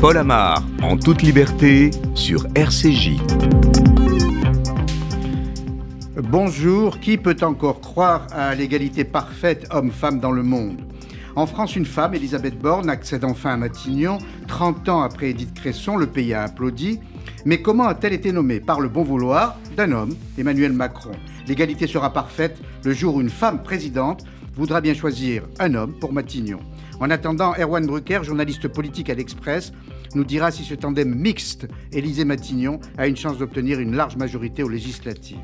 Paul Amar, en toute liberté, sur RCJ. Bonjour, qui peut encore croire à l'égalité parfaite homme-femme dans le monde? En France, une femme, Elisabeth Borne, accède enfin à Matignon. 30 ans après Édith Cresson, le pays a applaudi. Mais comment a-t-elle été nommée? Par le bon vouloir d'un homme, Emmanuel Macron. L'égalité sera parfaite le jour où une femme présidente voudra bien choisir un homme pour Matignon. En attendant, Erwan Brucker, journaliste politique à l'Express, nous dira si ce tandem mixte Élysée-Matignon a une chance d'obtenir une large majorité aux législatives.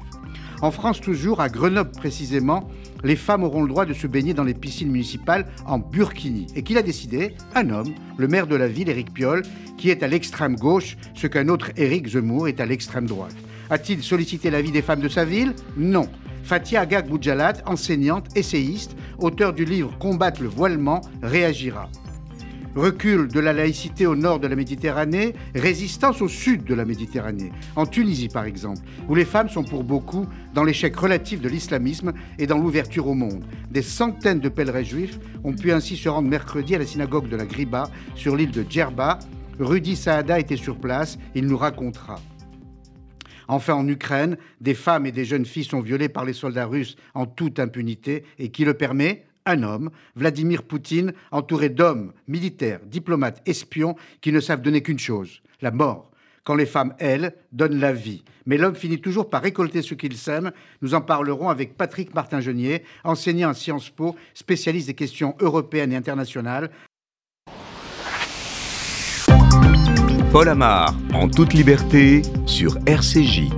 En France toujours, à Grenoble précisément, les femmes auront le droit de se baigner dans les piscines municipales en burkini. Et qui l'a décidé Un homme, le maire de la ville, Éric Piolle, qui est à l'extrême gauche, ce qu'un autre Éric Zemmour est à l'extrême droite. A-t-il sollicité l'avis des femmes de sa ville? Non. Fatia Agag Boudjalat, enseignante, essayiste, auteur du livre Combattre le voilement, réagira. Recul de la laïcité au nord de la Méditerranée, résistance au sud de la Méditerranée, en Tunisie par exemple, où les femmes sont pour beaucoup dans l'échec relatif de l'islamisme et dans l'ouverture au monde. Des centaines de pèlerins juifs ont pu ainsi se rendre mercredi à la synagogue de la Griba sur l'île de Djerba. Rudy Saada était sur place, il nous racontera. Enfin, en Ukraine, des femmes et des jeunes filles sont violées par les soldats russes en toute impunité. Et qui le permet un homme, Vladimir Poutine, entouré d'hommes, militaires, diplomates, espions, qui ne savent donner qu'une chose, la mort. Quand les femmes, elles, donnent la vie. Mais l'homme finit toujours par récolter ce qu'il sème. Nous en parlerons avec Patrick Martin-Genier, enseignant à Sciences Po, spécialiste des questions européennes et internationales. Paul Amar, en toute liberté, sur RCJ.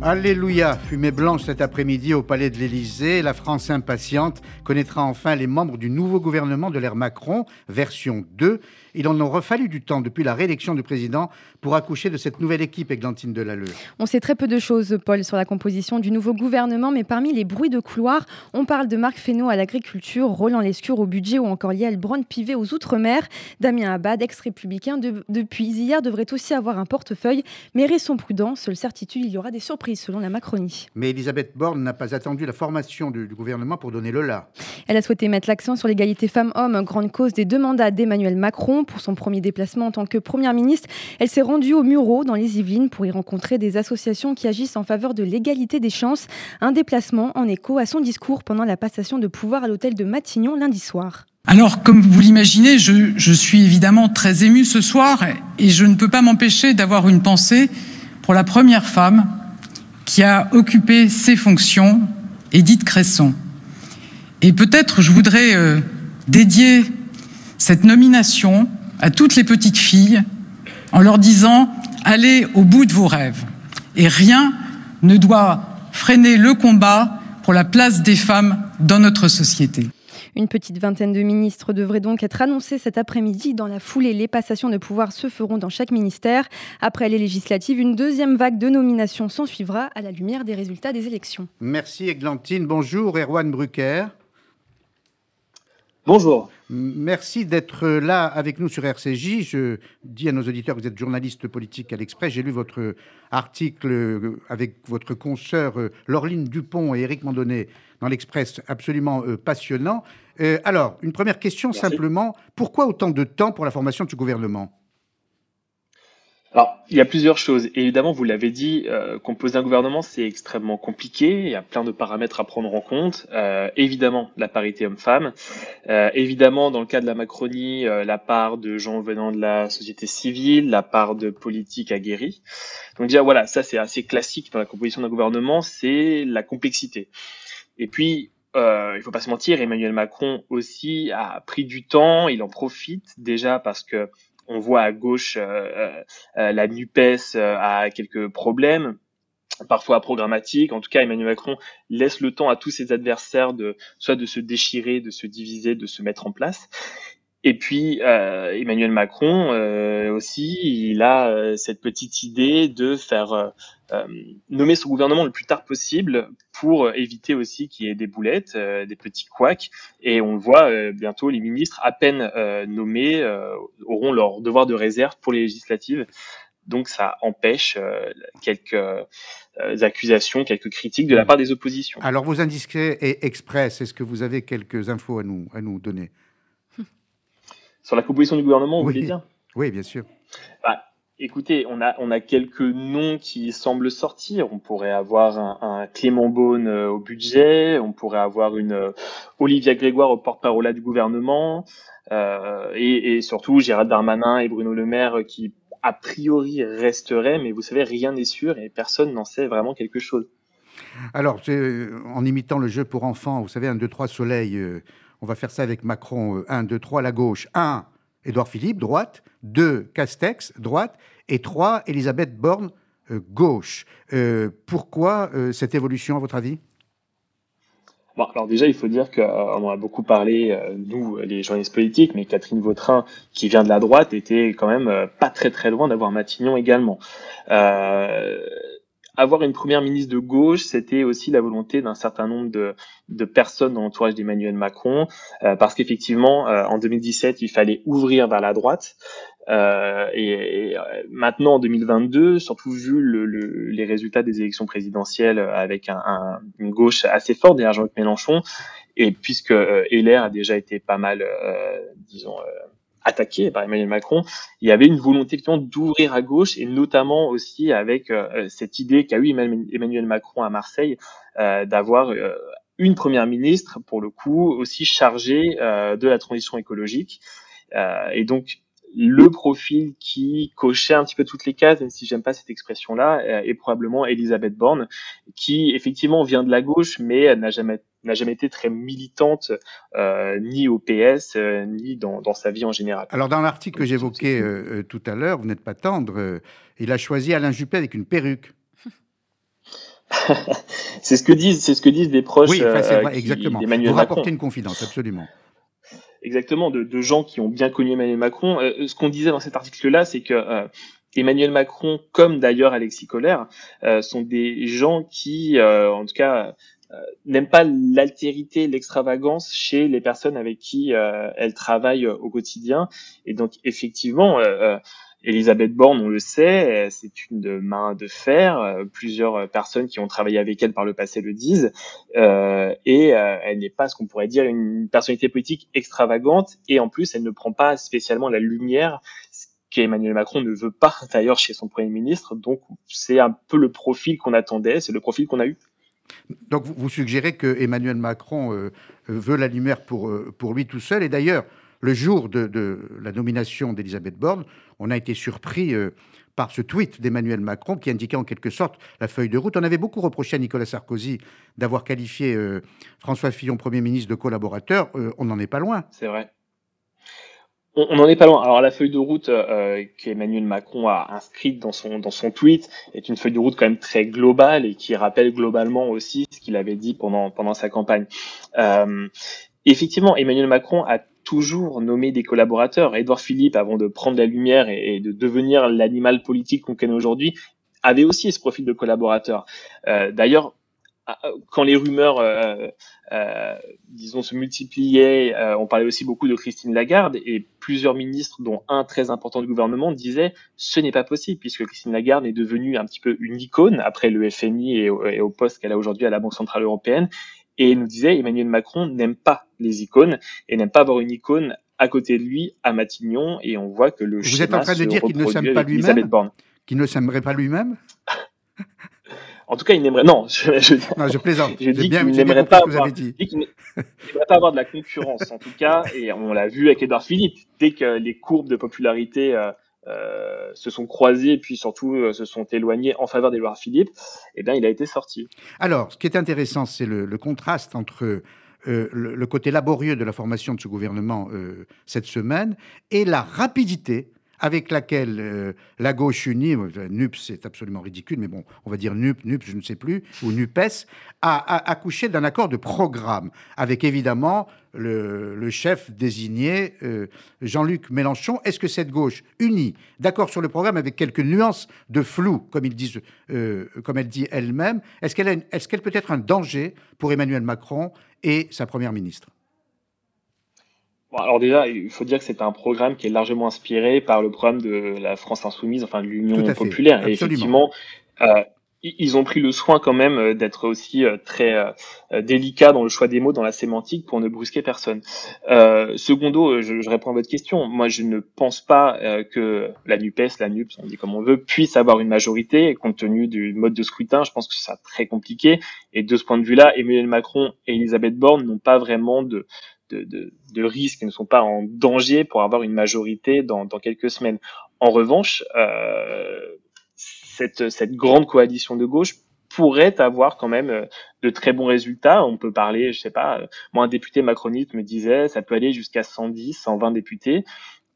Alléluia, fumée blanche cet après-midi au palais de l'Élysée. La France impatiente connaîtra enfin les membres du nouveau gouvernement de l'ère Macron, version 2. Il en aura fallu du temps depuis la réélection du président pour accoucher de cette nouvelle équipe, Églantine Delalleux. On sait très peu de choses, Paul, sur la composition du nouveau gouvernement, mais parmi les bruits de couloir, on parle de Marc Fesneau à l'agriculture, Roland Lescure au budget ou encore Liel Braun-Pivet aux Outre-mer. Damien Abad, ex-républicain, depuis hier, devrait aussi avoir un portefeuille, mais restons prudents, seule certitude, il y aura des surprises selon la Macronie. Mais Elisabeth Borne n'a pas attendu la formation du, du gouvernement pour donner le là. Elle a souhaité mettre l'accent sur l'égalité femmes-hommes, grande cause des deux mandats d'Emmanuel Macron. Pour son premier déplacement en tant que première ministre, elle s'est rendue au Murau dans les Yvelines pour y rencontrer des associations qui agissent en faveur de l'égalité des chances. Un déplacement en écho à son discours pendant la passation de pouvoir à l'hôtel de Matignon lundi soir. Alors, comme vous l'imaginez, je, je, suis évidemment très ému ce soir et je ne peux pas m'empêcher d'avoir une pensée pour la première femme qui a occupé ces fonctions, Édith Cresson. Et peut-être je voudrais euh, dédier cette nomination à toutes les petites filles en leur disant allez au bout de vos rêves. Et rien ne doit freiner le combat pour la place des femmes dans notre société. Une petite vingtaine de ministres devraient donc être annoncés cet après-midi. Dans la foulée, les passations de pouvoir se feront dans chaque ministère. Après les législatives, une deuxième vague de nominations s'en suivra à la lumière des résultats des élections. Merci Eglantine. Bonjour Erwan Brucker. Bonjour. Merci d'être là avec nous sur RCJ. Je dis à nos auditeurs que vous êtes journaliste politique à l'Express. J'ai lu votre article avec votre consoeur Laureline Dupont et Éric Mandonnet dans l'Express, absolument passionnant. Euh, alors, une première question Merci. simplement. Pourquoi autant de temps pour la formation ce gouvernement? Alors, il y a plusieurs choses. Évidemment, vous l'avez dit, euh, composer un gouvernement, c'est extrêmement compliqué. Il y a plein de paramètres à prendre en compte. Euh, évidemment, la parité homme-femme. Euh, évidemment, dans le cas de la Macronie, euh, la part de gens venant de la société civile, la part de politiques aguerris. Donc déjà, voilà, ça c'est assez classique dans la composition d'un gouvernement, c'est la complexité. Et puis, euh, il faut pas se mentir, Emmanuel Macron aussi a pris du temps, il en profite déjà parce que on voit à gauche euh, euh, la NUPES euh, a quelques problèmes, parfois programmatiques. En tout cas, Emmanuel Macron laisse le temps à tous ses adversaires de soit de se déchirer, de se diviser, de se mettre en place. Et puis euh, Emmanuel Macron euh, aussi, il a euh, cette petite idée de faire nommer son gouvernement le plus tard possible pour éviter aussi qu'il y ait des boulettes, des petits couacs. Et on le voit bientôt, les ministres à peine nommés auront leur devoir de réserve pour les législatives. Donc ça empêche quelques accusations, quelques critiques de la part des oppositions. Alors, vos indiscrets et express, est-ce que vous avez quelques infos à nous, à nous donner Sur la composition du gouvernement, vous Oui. voulez dire Oui, bien sûr. Bah, écoutez, on a, on a quelques noms qui semblent sortir. On pourrait avoir un, un Clément Beaune euh, au budget, on pourrait avoir une euh, Olivia Grégoire au porte-parole du gouvernement, euh, et, et surtout Gérald Darmanin et Bruno Le Maire qui, a priori, resteraient, mais vous savez, rien n'est sûr et personne n'en sait vraiment quelque chose. Alors, en imitant le jeu pour enfants, vous savez, 1, 2, 3, soleil, euh, on va faire ça avec Macron. 1, 2, 3, la gauche. 1, Édouard Philippe, droite. 2, Castex, droite. Et 3, Elisabeth Borne, euh, gauche. Euh, pourquoi euh, cette évolution, à votre avis? Bon, alors déjà, il faut dire qu'on en a beaucoup parlé, nous, les journalistes politiques, mais Catherine Vautrin, qui vient de la droite, était quand même pas très très loin d'avoir Matignon également. Avoir une première ministre de gauche, c'était aussi la volonté d'un certain nombre de, de personnes dans l'entourage d'Emmanuel Macron, euh, parce qu'effectivement, euh, en 2017, il fallait ouvrir vers la droite. Euh, et, et, euh, maintenant, en 2022, surtout vu le, le, les résultats des élections présidentielles avec un, un, une gauche assez forte derrière Jean-Luc Mélenchon, et puisque euh, LR a déjà été pas mal, euh, disons, euh, attaqué par Emmanuel Macron, il y avait une volonté d'ouvrir à gauche et notamment aussi avec euh, cette idée qu'a eu Emmanuel Macron à Marseille euh, d'avoir euh, une première ministre pour le coup aussi chargée de la transition écologique. Et donc le profil qui cochait un petit peu toutes les cases, même si j'aime pas cette expression-là, est probablement Elisabeth Borne, qui effectivement vient de la gauche, mais n'a jamais n'a jamais été très militante euh, ni au PS euh, ni dans, dans, sa vie en général. Alors dans l'article que j'évoquais euh, tout à l'heure, vous n'êtes pas tendre, il a choisi Alain Juppé avec une perruque. c'est ce que disent, c'est ce que disent des proches. Oui, enfin, vrai, exactement. Vous rapportez une confidence, absolument. Exactement, de, de, gens qui ont bien connu Emmanuel Macron. Euh, ce qu'on disait dans cet article-là, c'est que euh, Emmanuel Macron, comme d'ailleurs Alexis Collère, euh, sont des gens qui, en tout cas, n'aiment pas l'altérité, l'extravagance chez les personnes avec qui euh, elles travaillent au quotidien. Et donc, effectivement, euh, Elisabeth Borne, on le sait, c'est une main de fer. Plusieurs personnes qui ont travaillé avec elle par le passé le disent. Euh, et euh, elle n'est pas ce qu'on pourrait dire une personnalité politique extravagante. Et en plus, elle ne prend pas spécialement la lumière, ce qu'Emmanuel Macron ne veut pas d'ailleurs chez son Premier ministre. Donc, c'est un peu le profil qu'on attendait, c'est le profil qu'on a eu. Donc, vous, suggérez que Emmanuel Macron euh, veut la lumière pour, euh, pour lui tout seul. Et d'ailleurs, le jour de, la nomination d'Elisabeth Borne, on a été surpris euh, par ce tweet d'Emmanuel Macron qui indiquait en quelque sorte la feuille de route. On avait beaucoup reproché à Nicolas Sarkozy d'avoir qualifié euh, François Fillon, Premier ministre, de collaborateur. Euh, on n'en est pas loin. C'est vrai. On n'en est pas loin. Alors la feuille de route euh, qu'Emmanuel Macron a inscrite dans son dans son tweet est une feuille de route quand même très globale et qui rappelle globalement aussi ce qu'il avait dit pendant pendant sa campagne. Euh, effectivement, Emmanuel Macron a toujours nommé des collaborateurs. Édouard Philippe, avant de prendre la lumière et, et de devenir l'animal politique qu'on connaît aujourd'hui, avait aussi ce profil de collaborateur. Euh, D'ailleurs, quand les rumeurs, euh, euh, disons, se multipliaient, euh, on parlait aussi beaucoup de Christine Lagarde et plusieurs ministres, dont un très important du gouvernement, disaient ce n'est pas possible puisque Christine Lagarde est devenue un petit peu une icône après le FMI et au, et au poste qu'elle a aujourd'hui à la Banque centrale européenne. Et nous disait Emmanuel Macron n'aime pas les icônes et n'aime pas avoir une icône à côté de lui à Matignon. Et on voit que le Vous êtes en train de dire qu'il ne s'aime pas lui-même Qu'il ne s'aimerait pas lui-même? en tout cas, il n'aimerait. Non, je, je, non, je plaisante. Dit bien, qu'il n'aimerait pas, avoir... pas avoir de la concurrence, en tout cas, et on l'a vu avec Edouard Philippe. Dès que les courbes de popularité euh, euh, se sont croisées, et puis surtout euh, se sont éloignées en faveur d'Edouard Philippe, eh bien, il a été sorti. Alors, ce qui est intéressant, c'est le, le, contraste entre euh, le, le, côté laborieux de la formation de ce gouvernement cette semaine et la rapidité avec laquelle euh, la gauche unie, NUP c'est absolument ridicule, mais bon, on va dire NUP, NUP, je ne sais plus, ou NUPES, a, accouché d'un accord de programme, avec évidemment le, le chef désigné, euh, Jean-Luc Mélenchon. Est-ce que cette gauche unie, d'accord sur le programme, avec quelques nuances de flou, comme, ils disent, euh, comme elle dit elle-même, est-ce qu'elle est, peut être un danger pour Emmanuel Macron et sa première ministre? Bon, alors déjà, il faut dire que c'est un programme qui est largement inspiré par le programme de la France insoumise, enfin de l'Union populaire. Et effectivement, euh, ils ont pris le soin quand même euh, d'être aussi euh, très euh, délicat dans le choix des mots, dans la sémantique, pour ne brusquer personne. Euh, secondo, je, je, réponds à votre question. Moi, je ne pense pas que la NUPES, la NUPS, on dit comme on veut, puisse avoir une majorité. compte tenu du mode de scrutin, je pense que c'est très compliqué. Et de ce point de vue-là, Emmanuel Macron et Elisabeth Borne n'ont pas vraiment de, de, de, de risques, ne sont pas en danger pour avoir une majorité dans, quelques semaines. En revanche, euh, cette, grande coalition de gauche pourrait avoir quand même euh, de très bons résultats. On peut parler, je sais pas, euh, moi un député macroniste me disait, ça peut aller jusqu'à 110, 120 députés.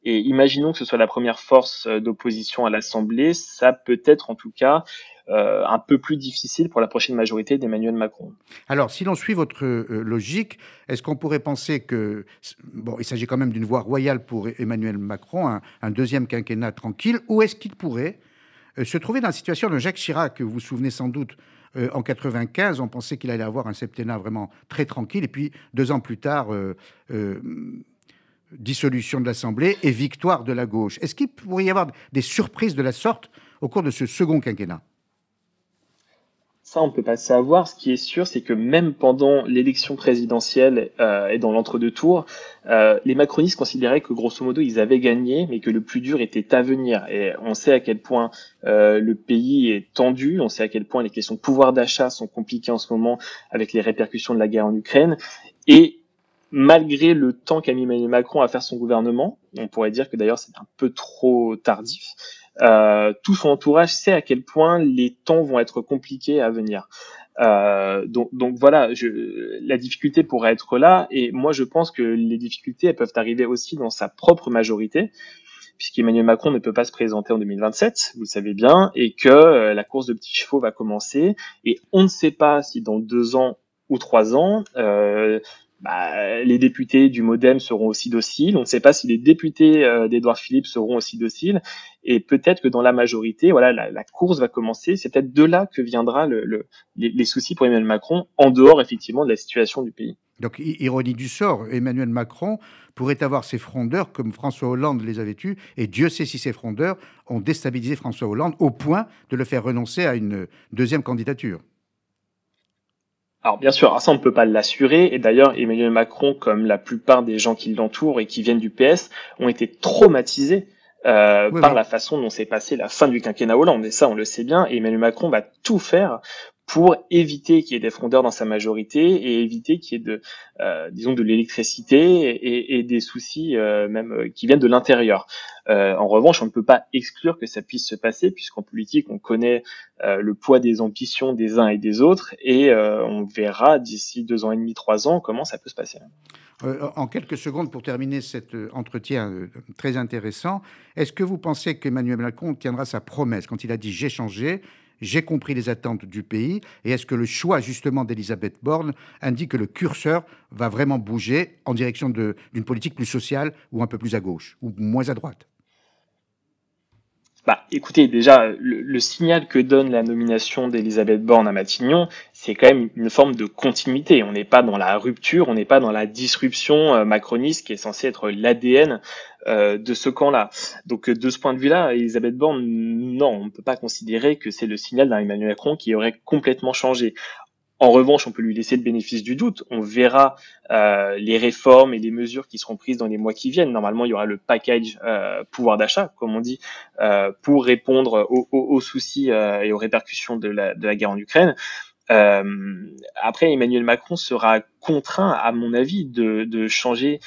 Et imaginons que ce soit la première force d'opposition à l'Assemblée, ça peut être en tout cas euh, un peu plus difficile pour la prochaine majorité d'Emmanuel Macron. Alors, si l'on suit votre logique, est-ce qu'on pourrait penser que, bon, il s'agit quand même d'une voie royale pour Emmanuel Macron, un, deuxième quinquennat tranquille, ou est-ce qu'il pourrait euh, se trouver dans la situation de Jacques Chirac, que vous vous souvenez sans doute, euh, en 95, on pensait qu'il allait avoir un septennat vraiment très tranquille, et puis deux ans plus tard, euh, dissolution de l'Assemblée et victoire de la gauche. Est-ce qu'il pourrait y avoir des surprises de la sorte au cours de ce second quinquennat? Ça, on peut pas savoir. Ce qui est sûr, c'est que même pendant l'élection présidentielle euh, et dans l'entre-deux tours, euh, les macronistes considéraient que grosso modo ils avaient gagné, mais que le plus dur était à venir. Et on sait à quel point euh, le pays est tendu. On sait à quel point les questions de pouvoir d'achat sont compliquées en ce moment avec les répercussions de la guerre en Ukraine. Et malgré le temps qu'a mis Macron à faire son gouvernement, on pourrait dire que d'ailleurs c'est un peu trop tardif euh, tout son entourage sait à quel point les temps vont être compliqués à venir. Euh, donc, donc, voilà, je, la difficulté pourrait être là, et moi je pense que les difficultés elles peuvent arriver aussi dans sa propre majorité, puisqu'Emmanuel Macron ne peut pas se présenter en 2027, vous le savez bien, et que euh, la course de petits chevaux va commencer, et on ne sait pas si dans deux ans ou trois ans, euh, bah, les députés du MoDem seront aussi dociles. On ne sait pas si les députés euh, d'Edouard Philippe seront aussi dociles. Et peut-être que dans la majorité, voilà, la, course va commencer. C'est peut-être de là que viendra le, les, soucis pour Emmanuel Macron, en dehors effectivement de la situation du pays. Donc, ironie du sort, Emmanuel Macron pourrait avoir ses frondeurs comme François Hollande les avait eus, et Dieu sait si ces frondeurs ont déstabilisé François Hollande au point de le faire renoncer à une deuxième candidature. Alors bien sûr, ça on ne peut pas l'assurer, et d'ailleurs Emmanuel Macron, comme la plupart des gens qui l'entourent et qui viennent du PS, ont été traumatisés euh, par la façon dont s'est passée la fin du quinquennat Hollande, et ça on le sait bien, et Emmanuel Macron va tout faire pour éviter qu'il y ait des frondeurs dans sa majorité et éviter qu'il y ait de, euh, disons, de l'électricité et, des soucis euh, même euh, qui viennent de l'intérieur. En revanche, on ne peut pas exclure que ça puisse se passer puisqu'en politique, on connaît le poids des ambitions des uns et des autres et on verra d'ici deux ans et demi, trois ans comment ça peut se passer. en quelques secondes, pour terminer cet entretien très intéressant, est-ce que vous pensez qu'Emmanuel Macron tiendra sa promesse quand il a dit j'ai changé j'ai compris les attentes du pays Et est-ce que le choix justement d'Elisabeth Borne indique que le curseur va vraiment bouger en direction d'une politique plus sociale ou un peu plus à gauche ou moins à droite? Bah, écoutez, déjà, le, signal que donne la nomination d'Elisabeth Borne à Matignon, c'est quand même une forme de continuité. On n'est pas dans la rupture, on n'est pas dans la disruption euh, macroniste qui est censée être l'ADN euh, de ce camp-là. Donc, de ce point de vue-là, Elisabeth Borne, non, on ne peut pas considérer que c'est le signal d'un Emmanuel Macron qui aurait complètement changé. En revanche, on peut lui laisser le bénéfice du doute. On verra euh, les réformes et les mesures qui seront prises dans les mois qui viennent. Normalement, il y aura le package euh, pouvoir d'achat, comme on dit, euh, pour répondre aux, soucis et aux répercussions de la, de la guerre en Ukraine. après, Emmanuel Macron sera contraint, à mon avis, de, de changer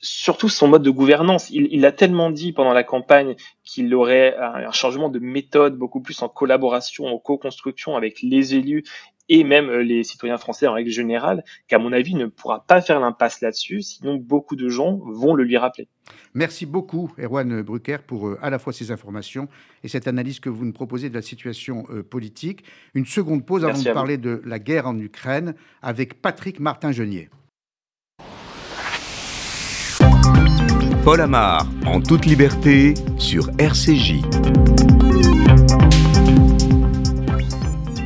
surtout son mode de gouvernance. Il, il, a tellement dit pendant la campagne qu'il aurait un, changement de méthode beaucoup plus en collaboration, en co-construction avec les élus et même euh, les citoyens français en règle générale, qu'à mon avis ne pourra pas faire l'impasse là-dessus, sinon beaucoup de gens vont le lui rappeler. Merci beaucoup, Erwan Brucker, pour euh, à la fois ces informations et cette analyse que vous nous proposez de la situation euh, politique. Une seconde pause avant de parler de la guerre en Ukraine avec Patrick Martin-Genier. Paul Amar, en toute liberté, sur RCJ.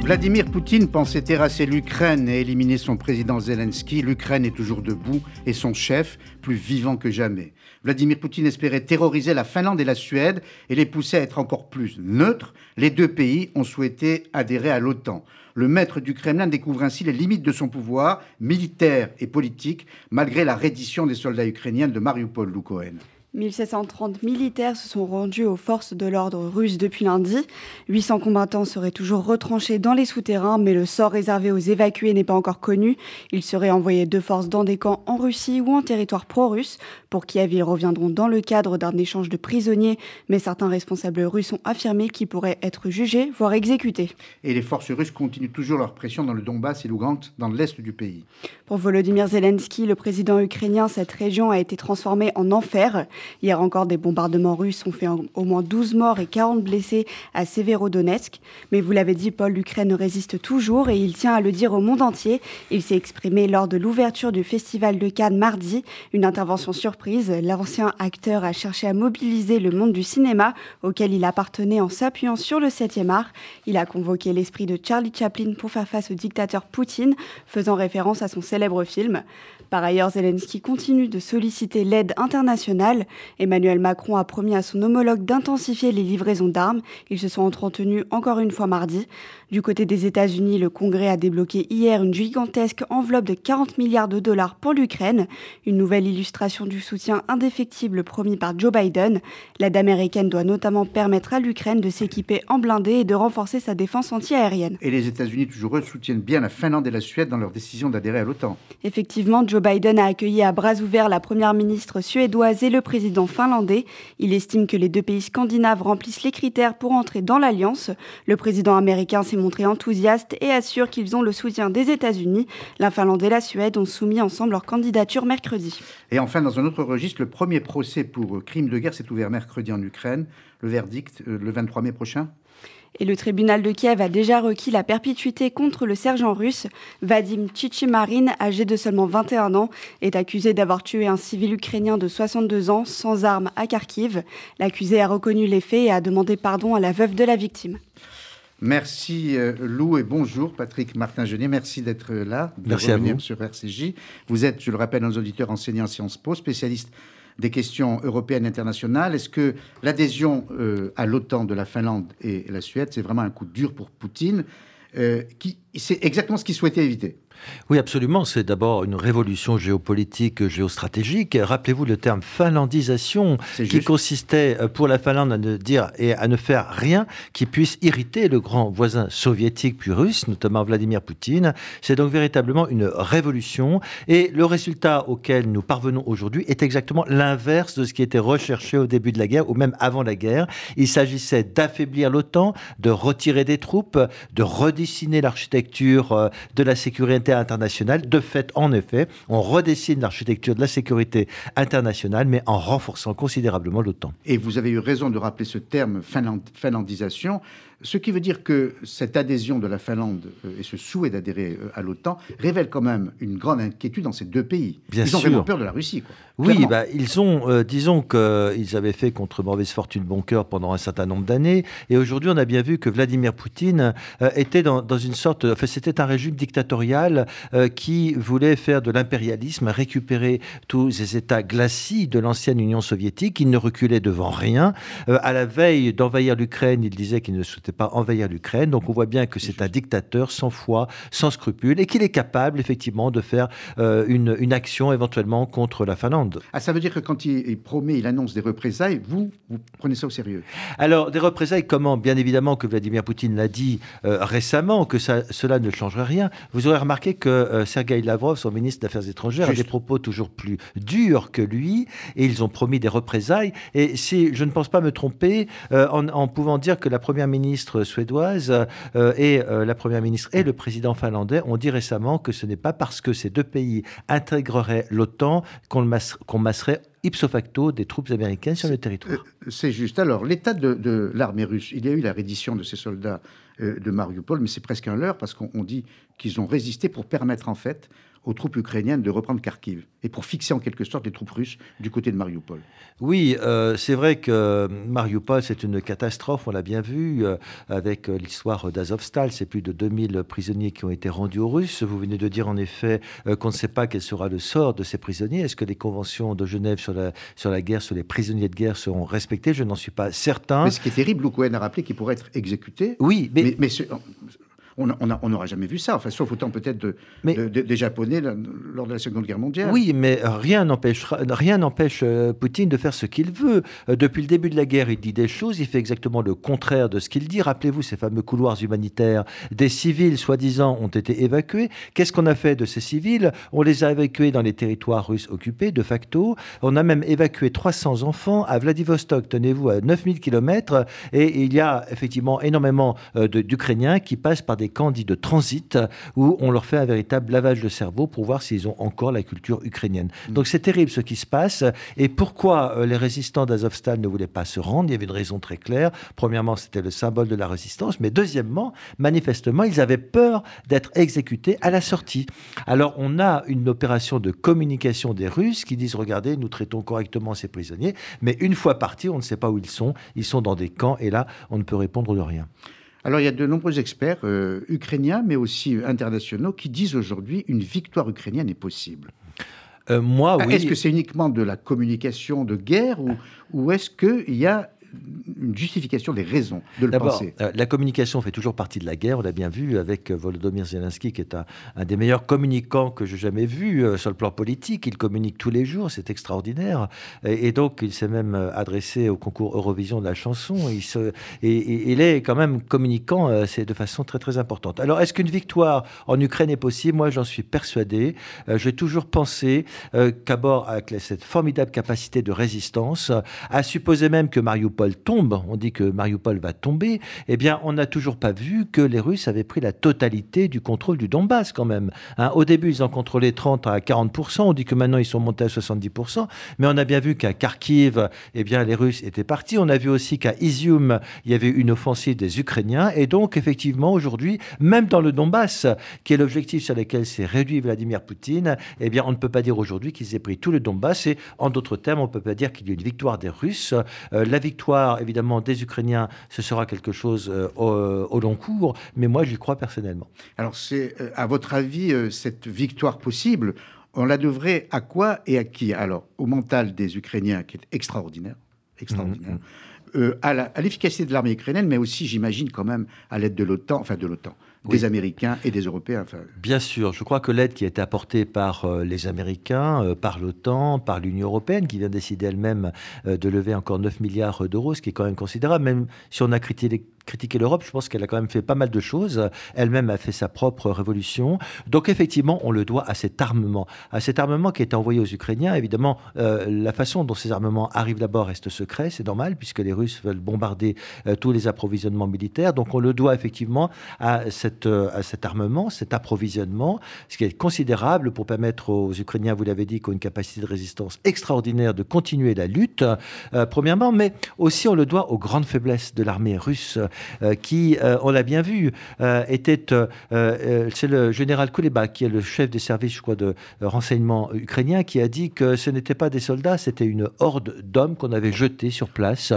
Vladimir Poutine pensait terrasser l'Ukraine et éliminer son président Zelensky. L'Ukraine est toujours debout et son chef plus vivant que jamais. Vladimir Poutine espérait terroriser la Finlande et la Suède et les pousser à être encore plus neutres. Les deux pays ont souhaité adhérer à l'OTAN. Le maître du Kremlin découvre ainsi les limites de son pouvoir militaire et politique malgré la reddition des soldats ukrainiens de Mariupol, Lou 1730 militaires se sont rendus aux forces de l'ordre russe depuis lundi. 800 combattants seraient toujours retranchés dans les souterrains, mais le sort réservé aux évacués n'est pas encore connu. Ils seraient envoyés de force dans des camps en Russie ou en territoire pro-russe. Pour Kiev, ils reviendront dans le cadre d'un échange de prisonniers, mais certains responsables russes ont affirmé qu'ils pourraient être jugés, voire exécutés. Et les forces russes continuent toujours leur pression dans le Donbass et Lugansk, dans l'est du pays. Pour Volodymyr Zelensky, le président ukrainien, cette région a été transformée en enfer. Hier encore, des bombardements russes ont fait au moins 12 morts et 40 blessés à Severodonetsk. Mais vous l'avez dit, Paul, l'Ukraine résiste toujours et il tient à le dire au monde entier. Il s'est exprimé lors de l'ouverture du Festival de Cannes mardi. Une intervention surprise. L'ancien acteur a cherché à mobiliser le monde du cinéma auquel il appartenait en s'appuyant sur le 7e art. Il a convoqué l'esprit de Charlie Chaplin pour faire face au dictateur Poutine, faisant référence à son célèbre film. Par ailleurs, Zelensky continue de solliciter l'aide internationale. Emmanuel Macron a promis à son homologue d'intensifier les livraisons d'armes. Ils se sont entretenus encore une fois mardi. Du côté des États-Unis, le Congrès a débloqué hier une gigantesque enveloppe de 40 milliards de dollars pour l'Ukraine, une nouvelle illustration du soutien indéfectible promis par Joe Biden. L'aide américaine doit notamment permettre à l'Ukraine de s'équiper en blindés et de renforcer sa défense antiaérienne. Et les États-Unis, toujours eux, soutiennent bien la Finlande et la Suède dans leur décision d'adhérer à l'OTAN. Effectivement, Joe Biden a accueilli à bras ouverts la première ministre suédoise et le président finlandais. Il estime que les deux pays scandinaves remplissent les critères pour entrer dans l'alliance. Le président américain s'est montré enthousiaste et assure qu'ils ont le soutien des États-Unis. La Finlande et la Suède ont soumis ensemble leur candidature mercredi. Et enfin, dans un autre registre, le premier procès pour crime de guerre s'est ouvert mercredi en Ukraine. Le verdict, euh, le 23 mai prochain et le tribunal de Kiev a déjà requis la perpétuité contre le sergent russe. Vadim Tchichimarin, âgé de seulement 21 ans, est accusé d'avoir tué un civil ukrainien de 62 ans sans armes à Kharkiv. L'accusé a reconnu les faits et a demandé pardon à la veuve de la victime. Merci euh, Lou et bonjour Patrick Martin-Genier. Merci d'être là, de Merci revenir à vous. sur RCJ. Vous êtes, je le rappelle, nos auditeurs enseignants en Sciences Po, spécialiste des questions européennes et internationales. Est-ce que l'adhésion euh, à l'OTAN de la Finlande et la Suède, c'est vraiment un coup dur pour Poutine euh, C'est exactement ce qu'il souhaitait éviter? Oui, absolument. C'est d'abord une révolution géopolitique, géostratégique. Rappelez-vous le terme finlandisation, qui consistait euh, pour la Finlande à ne dire et à ne faire rien qui puisse irriter le grand voisin soviétique puis russe, notamment Vladimir Poutine. C'est donc véritablement une révolution. Et le résultat auquel nous parvenons aujourd'hui est exactement l'inverse de ce qui était recherché au début de la guerre ou même avant la guerre. Il s'agissait d'affaiblir l'OTAN, de retirer des troupes, de redessiner l'architecture euh, de la sécurité internationale. De fait, en effet, on redessine l'architecture de la sécurité internationale, mais en renforçant considérablement l'OTAN. Et vous avez eu raison de rappeler ce terme finland finlandisation. Ce qui veut dire que cette adhésion de la Finlande euh, et ce souhait d'adhérer euh, à l'OTAN révèle quand même une grande inquiétude dans ces deux pays. Bien ils sûr. ont vraiment peur de la Russie. Quoi. Oui, bah, ils ont, euh, disons qu'ils avaient fait contre mauvaise fortune bon cœur pendant un certain nombre d'années. Et aujourd'hui, on a bien vu que Vladimir Poutine euh, était dans, dans, une sorte. Enfin, c'était un régime dictatorial euh, qui voulait faire de l'impérialisme, récupérer tous ces États glacis de l'ancienne Union soviétique. Il ne reculait devant rien. à la veille d'envahir l'Ukraine, il disait qu'il ne souhaitait pas envahir l'Ukraine. Donc, on voit bien que c'est un dictateur sans foi, sans scrupules, et qu'il est capable, effectivement, de faire une, une action éventuellement contre la Finlande. Ah, ça veut dire que quand il, il, promet, il annonce des représailles, vous, vous prenez ça au sérieux? Alors, des représailles, comment? Bien évidemment que Vladimir Poutine l'a dit euh, récemment, que ça, cela ne changerait rien. Vous aurez remarqué que euh, Sergei Lavrov, son ministre des Affaires étrangères, Juste. a des propos toujours plus durs que lui, et ils ont promis des représailles. Et si je ne pense pas me tromper, euh, en, en, pouvant dire que la première ministre suédoise et la première ministre et le président finlandais ont dit récemment que ce n'est pas parce que ces deux pays intégreraient l'OTAN qu'on masserait ipso facto des troupes américaines sur le territoire. Euh, c'est juste. Alors, l'état de, de l'armée russe, il y a eu la reddition de ces soldats euh, de Mariupol, mais c'est presque un leurre parce qu'on dit qu'ils ont résisté pour permettre en fait aux troupes ukrainiennes de reprendre Kharkiv et pour fixer en quelque sorte les troupes russes du côté de Mariupol. Oui, euh, c'est vrai que Mariupol, c'est une catastrophe, on l'a bien vu, euh, avec euh, l'histoire d'Azovstal. C'est plus de 2000 prisonniers qui ont été rendus aux Russes. Vous venez de dire en effet qu'on ne sait pas quel sera le sort de ces prisonniers. Est-ce que les conventions de Genève sur la, sur la guerre, sur les prisonniers de guerre seront respectées? Je n'en suis pas certain. Mais ce qui est terrible, Loukouen a rappelé qu'ils pourraient être exécutés. Oui, mais, mais on n'aura jamais vu ça, enfin, sauf autant peut-être de, des Japonais lors de la Seconde Guerre mondiale. Oui, mais rien n'empêche euh, Poutine de faire ce qu'il veut. Euh, depuis le début de la guerre, il dit des choses, il fait exactement le contraire de ce qu'il dit. Rappelez-vous ces fameux couloirs humanitaires. Des civils, soi-disant, ont été évacués. Qu'est-ce qu'on a fait de ces civils? On les a évacués dans les territoires russes occupés, de facto. On a même évacué 300 enfants à Vladivostok, tenez-vous, à 9000 km. Et il y a effectivement énormément euh, d'Ukrainiens qui passent par des camps dits de transit où on leur fait un véritable lavage de cerveau pour voir s'ils ont encore la culture ukrainienne. Mm. Donc c'est terrible ce qui se passe. Et pourquoi euh, les résistants d'Azovstal ne voulaient pas se rendre? Il y avait une raison très claire. Premièrement, c'était le symbole de la résistance. Mais deuxièmement, manifestement, ils avaient peur d'être exécutés à la sortie. Alors on a une opération de communication des Russes qui disent, regardez, nous traitons correctement ces prisonniers. Mais une fois partis, on ne sait pas où ils sont. Ils sont dans des camps et là, on ne peut répondre de rien. Alors il y a de nombreux experts euh, ukrainiens, mais aussi internationaux, qui disent aujourd'hui une victoire ukrainienne est possible. Euh, moi, oui. Est-ce que c'est uniquement de la communication de guerre ou, ou est-ce qu'il y a une justification des raisons de le penser. Euh, la communication fait toujours partie de la guerre, on l'a bien vu avec euh, Volodymyr Zelensky, qui est un, des meilleurs communicants que j'ai jamais vu euh, sur le plan politique. Il communique tous les jours, c'est extraordinaire. Et, donc, il s'est même adressé au concours Eurovision de la chanson. Il, se, et, il est quand même communicant c'est de façon très très importante. Alors, est-ce qu'une victoire en Ukraine est possible? Moi, j'en suis persuadé. j'ai toujours pensé qu'à avec cette formidable capacité de résistance, à supposer même que Tombe, on dit que Mariupol va tomber, eh bien, on n'a toujours pas vu que les Russes avaient pris la totalité du contrôle du Donbass quand même. Hein. au début, ils en contrôlaient 30 à 40%, on dit que maintenant ils sont montés à 70%, mais on a bien vu qu'à Kharkiv, eh bien, les Russes étaient partis. On a vu aussi qu'à Izium, il y avait une offensive des Ukrainiens, et donc, effectivement, aujourd'hui, même dans le Donbass, qui est l'objectif sur lequel s'est réduit Vladimir Poutine, eh bien, on ne peut pas dire aujourd'hui qu'ils aient pris tout le Donbass, et en d'autres termes, on ne peut pas dire qu'il y a une victoire des Russes. Euh, la victoire évidemment, des Ukrainiens, ce sera quelque chose euh, au, long cours, mais moi, j'y crois personnellement. Alors, c'est, euh, à votre avis, euh, cette victoire possible, on la devrait à quoi et à qui? Alors, au mental des Ukrainiens, qui est extraordinaire, extraordinaire. Mmh, mmh. à l'efficacité de l'armée ukrainienne, mais aussi, j'imagine, quand même, à l'aide de l'OTAN, enfin de l'OTAN, des Américains et des Européens. Bien sûr, je crois que l'aide qui a été apportée par euh, les Américains, euh, par l'OTAN, par l'Union européenne, qui vient décider elle-même euh, de lever encore 9 milliards d'euros, ce qui est quand même considérable, même si on a critiqué critiquer l'Europe, je pense qu'elle a quand même fait pas mal de choses. Elle-même a fait sa propre révolution. Donc effectivement, on le doit à cet armement, à cet armement qui est envoyé aux Ukrainiens. Évidemment, euh, la façon dont ces armements arrivent d'abord reste secret, c'est normal, puisque les Russes veulent bombarder euh, tous les approvisionnements militaires. Donc on le doit effectivement à, cette, euh, à cet armement, cet approvisionnement, ce qui est considérable pour permettre aux Ukrainiens, vous l'avez dit, qui ont une capacité de résistance extraordinaire, de continuer la lutte, premièrement, mais aussi on le doit aux grandes faiblesses de l'armée russe qui, euh, on l'a bien vu, euh, était, c'est le général Kuleba, qui est le chef des services, je crois, de renseignement ukrainien, qui a dit que ce n'était pas des soldats, c'était une horde d'hommes qu'on avait jetés sur place,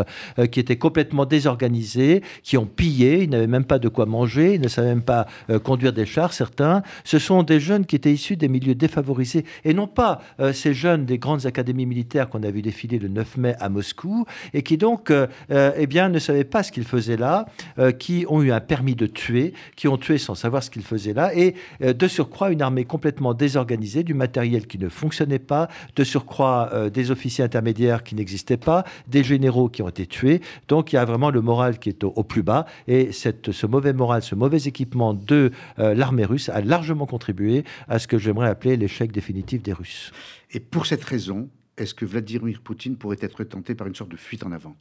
qui étaient complètement désorganisés, qui ont pillé, ils n'avaient même pas de quoi manger, ils ne savaient même pas conduire des chars, certains. Ce sont des jeunes qui étaient issus des milieux défavorisés, et non pas ces jeunes des grandes académies militaires qu'on a vu défiler le 9 mai à Moscou, et qui donc eh bien, ne savaient pas ce qu'ils faisaient là, euh, qui ont eu un permis de tuer, qui ont tué sans savoir ce qu'ils faisaient là, et euh, de surcroît une armée complètement désorganisée, du matériel qui ne fonctionnait pas, de surcroît euh, des officiers intermédiaires qui n'existaient pas, des généraux qui ont été tués. Donc il y a vraiment le moral qui est au, plus bas, et cette, ce mauvais moral, ce mauvais équipement de l'armée russe a largement contribué à ce que j'aimerais appeler l'échec définitif des Russes. Et pour cette raison, est-ce que Vladimir Poutine pourrait être tenté par une sorte de fuite en avant?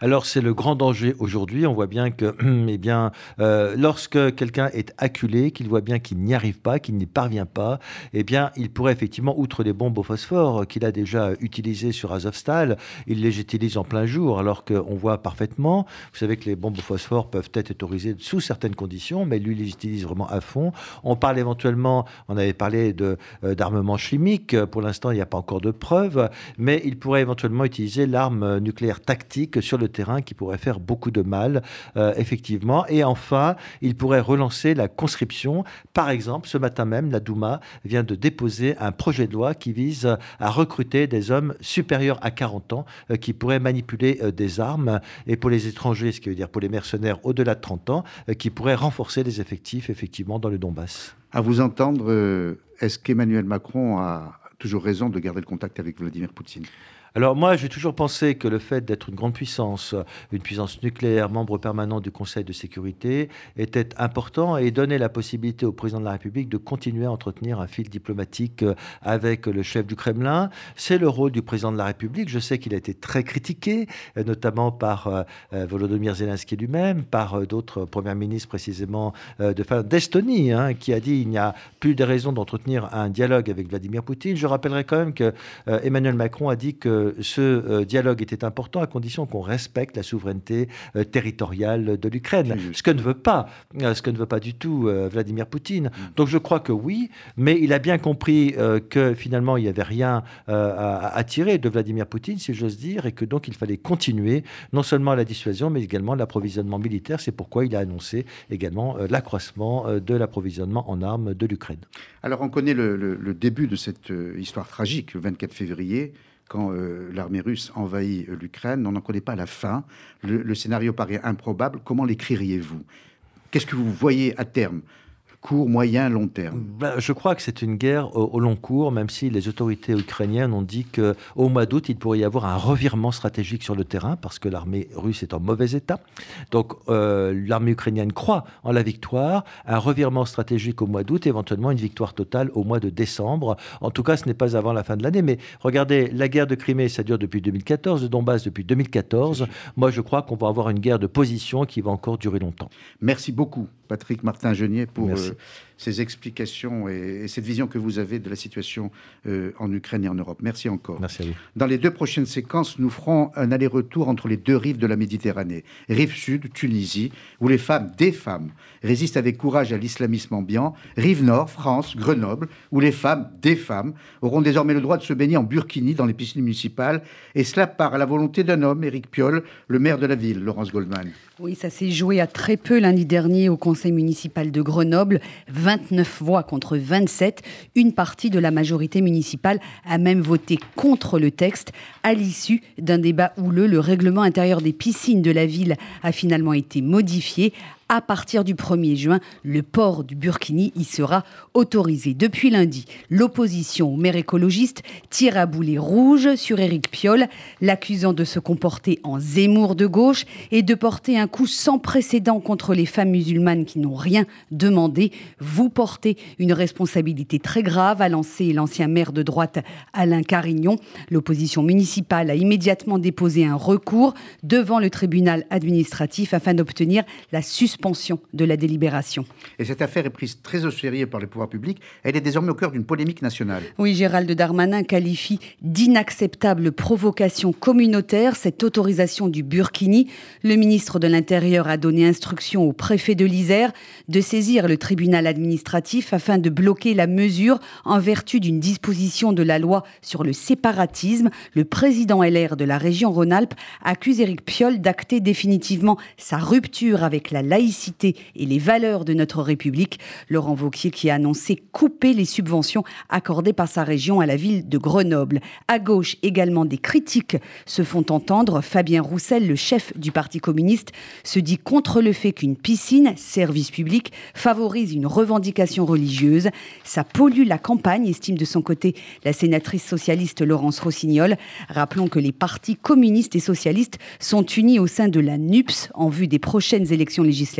Alors c'est le grand danger aujourd'hui. On voit bien que, eh bien, euh, lorsque quelqu'un est acculé, qu'il voit bien qu'il n'y arrive pas, qu'il n'y parvient pas, eh bien, il pourrait effectivement, outre les bombes au phosphore qu'il a déjà utilisées sur Azovstal, il les utilise en plein jour, alors qu'on voit parfaitement, vous savez que les bombes au phosphore peuvent être autorisées sous certaines conditions, mais lui, il les utilise vraiment à fond. On parle éventuellement, on avait parlé euh, d'armement chimique. Pour l'instant, il n'y a pas encore de preuves, mais il pourrait éventuellement utiliser l'arme nucléaire tactique sur le terrain qui pourrait faire beaucoup de mal, euh, effectivement. Et enfin, il pourrait relancer la conscription. Par exemple, ce matin même, la Douma vient de déposer un projet de loi qui vise à recruter des hommes supérieurs à 40 ans euh, qui pourraient manipuler des armes. Et pour les étrangers, ce qui veut dire pour les mercenaires au-delà de 30 ans, qui pourraient renforcer les effectifs, effectivement, dans le Donbass. À vous entendre, est-ce qu'Emmanuel Macron a toujours raison de garder le contact avec Vladimir Poutine? Alors moi, j'ai toujours pensé que le fait d'être une grande puissance, une puissance nucléaire, membre permanent du Conseil de sécurité, était important et donnait la possibilité au président de la République de continuer à entretenir un fil diplomatique euh, avec le chef du Kremlin. C'est le rôle du président de la République. Je sais qu'il a été très critiqué, euh, notamment par euh, Volodymyr Zelensky lui-même, par d'autres premiers ministres précisément d'Estonie, hein, qui a dit il n'y a plus de raison d'entretenir un dialogue avec Vladimir Poutine. Je rappellerai quand même que Emmanuel Macron a dit que ce euh, dialogue était important à condition qu'on respecte la souveraineté euh, territoriale de l'Ukraine. Ce que ne veut pas, euh, ce que ne veut pas du tout Vladimir Poutine. Mm. Donc je crois que oui, mais il a bien compris que finalement il n'y avait rien à, tirer de Vladimir Poutine, si j'ose dire, et que donc il fallait continuer non seulement la dissuasion, mais également l'approvisionnement militaire. C'est pourquoi il a annoncé également l'accroissement de l'approvisionnement en armes de l'Ukraine. Alors on connaît le, le début de cette histoire tragique, le 24 février quand euh, l'armée russe envahit euh, l'Ukraine. On n'en connaît pas la fin. Le, scénario paraît improbable. Comment l'écririez-vous? Qu'est-ce que vous voyez à terme? Court, moyen, long terme ben, Je crois que c'est une guerre au, long cours, même si les autorités ukrainiennes ont dit qu'au mois d'août, il pourrait y avoir un revirement stratégique sur le terrain parce que l'armée russe est en mauvais état. Donc euh, l'armée ukrainienne croit en la victoire, un revirement stratégique au mois d'août, éventuellement une victoire totale au mois de décembre. En tout cas, ce n'est pas avant la fin de l'année. Mais regardez, la guerre de Crimée, ça dure depuis 2014, de Donbass depuis 2014. Moi, je crois qu'on va avoir une guerre de position qui va encore durer longtemps. Merci beaucoup, Patrick Martin-Genier, pour ces explications et, cette vision que vous avez de la situation euh, en Ukraine et en Europe. Merci encore. Merci à vous. Dans les deux prochaines séquences, nous ferons un aller-retour entre les deux rives de la Méditerranée. Rive sud, Tunisie, où les femmes, des femmes, résistent avec courage à l'islamisme ambiant. Rive nord, France, Grenoble, où les femmes, des femmes, auront désormais le droit de se baigner en burkini dans les piscines municipales. Et cela par la volonté d'un homme, Éric Piolle, le maire de la ville, Laurence Goldman. Oui, ça s'est joué à très peu lundi dernier au conseil municipal de Grenoble. 29 voix contre 27. Une partie de la majorité municipale a même voté contre le texte. À l'issue d'un débat houleux, le règlement intérieur des piscines de la ville a finalement été modifié à partir du 1er juin, le port du burkini y sera autorisé. Depuis lundi, l'opposition au maire écologiste tire à boulet rouge sur Éric Piolle, l'accusant de se comporter en Zemmour de gauche et de porter un coup sans précédent contre les femmes musulmanes qui n'ont rien demandé. Vous portez une responsabilité très grave, a lancé l'ancien maire de droite Alain Carignon. L'opposition municipale a immédiatement déposé un recours devant le tribunal administratif afin d'obtenir la suspension suspension de la délibération. Et cette affaire est prise très au sérieux par les pouvoirs publics. Elle est désormais au cœur d'une polémique nationale. Oui, Gérald Darmanin qualifie d'inacceptable provocation communautaire cette autorisation du Burkini. Le ministre de l'Intérieur a donné instruction au préfet de l'Isère de saisir le tribunal administratif afin de bloquer la mesure en vertu d'une disposition de la loi sur le séparatisme. Le président LR de la région Rhône-Alpes accuse Éric Piolle d'acter définitivement sa rupture avec la laïcité et les valeurs de notre République. Laurent Vauquier qui a annoncé couper les subventions accordées par sa région à la ville de Grenoble. À gauche également des critiques se font entendre. Fabien Roussel, le chef du Parti communiste, se dit contre le fait qu'une piscine, service public, favorise une revendication religieuse. Ça pollue la campagne, estime de son côté la sénatrice socialiste Laurence Rossignol. Rappelons que les partis communistes et socialistes sont unis au sein de la NUPS en vue des prochaines élections législatives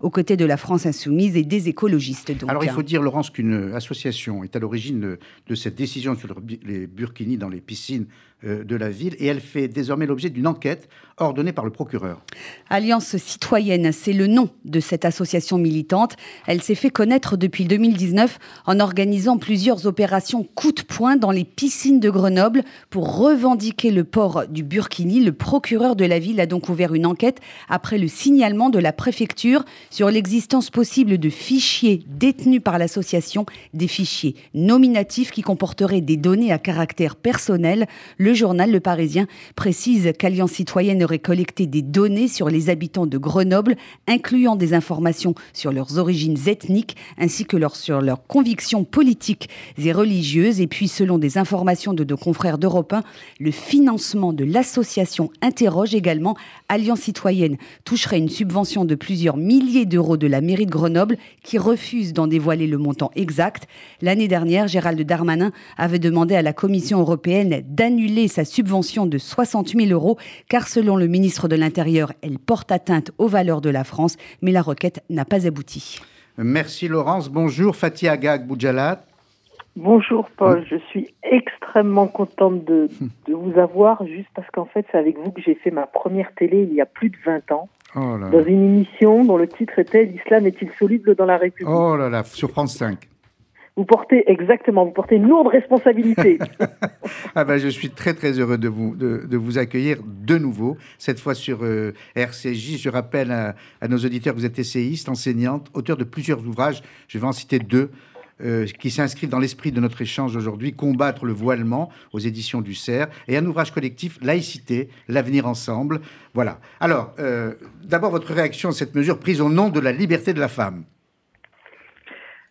aux de la France insoumise et des écologistes. Alors il faut dire, Laurence, qu'une association est à l'origine de, cette décision sur les burkinis dans les piscines de la ville et elle fait désormais l'objet d'une enquête ordonnée par le procureur. Alliance citoyenne, c'est le nom de cette association militante. Elle s'est fait connaître depuis 2019 en organisant plusieurs opérations coup de poing dans les piscines de Grenoble pour revendiquer le port du burkini. Le procureur de la ville a donc ouvert une enquête après le signalement de la préfecture sur l'existence possible de fichiers détenus par l'association, des fichiers nominatifs qui comporteraient des données à caractère personnel. Journal Le Parisien précise qu'Alliance citoyenne aurait collecté des données sur les habitants de Grenoble, incluant des informations sur leurs origines ethniques ainsi que sur leurs convictions politiques et religieuses. Et puis, selon des informations de nos confrères d'Europe 1, le financement de l'association interroge également. Alliance citoyenne toucherait une subvention de plusieurs milliers d'euros de la mairie de Grenoble qui refuse d'en dévoiler le montant exact. L'année dernière, Gérald Darmanin avait demandé à la Commission européenne d'annuler sa subvention de 60 000 euros, car selon le ministre de l'Intérieur, elle porte atteinte aux valeurs de la France, mais la requête n'a pas abouti. Merci Laurence. Bonjour Fatia Agag Boujalat. Bonjour Paul, je suis extrêmement contente de, de vous avoir, juste parce qu'en fait c'est avec vous que j'ai fait ma première télé il y a plus de 20 ans, oh dans une émission dont le titre était L'islam est-il soluble dans la République? Oh là là, sur France 5 vous portez exactement, vous portez une lourde responsabilité. ah ben, je suis très très heureux de vous de, vous accueillir de nouveau, cette fois sur euh, RCJ. Je rappelle à, nos auditeurs que vous êtes essayiste, enseignante, auteur de plusieurs ouvrages. Je vais en citer deux. Euh, qui s'inscrivent dans l'esprit de notre échange aujourd'hui, Combattre le voilement aux éditions du CERF, et un ouvrage collectif, Laïcité, l'avenir ensemble. Voilà. Alors, euh, d'abord, votre réaction à cette mesure prise au nom de la liberté de la femme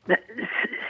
ben,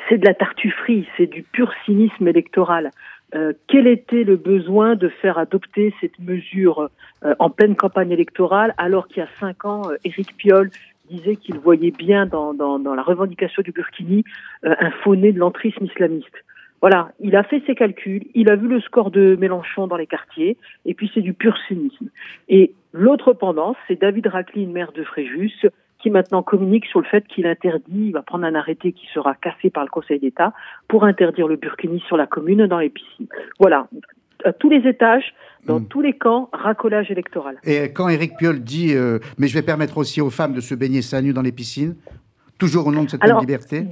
c'est de la tartufferie, c'est du pur cynisme électoral. Euh, quel était le besoin de faire adopter cette mesure euh, en pleine campagne électorale alors qu'il y a cinq ans, euh, Éric Piolle disait qu'il voyait bien dans, la revendication du Burkini un faux-nez de l'entrisme islamiste? Voilà, il a fait ses calculs, il a vu le score de Mélenchon dans les quartiers, et puis c'est du pur cynisme. Et l'autre pendant, c'est David Raclin, maire de Fréjus, qui maintenant communique sur le fait qu'il interdit, il va prendre un arrêté qui sera cassé par le Conseil d'État pour interdire le burkini sur la commune dans les piscines. Voilà, à tous les étages, dans hmm. tous les camps, racolage électoral. Et quand Éric Piolle dit euh, mais je vais permettre aussi aux femmes de se baigner seins nus dans les piscines, toujours au nom de cette liberté?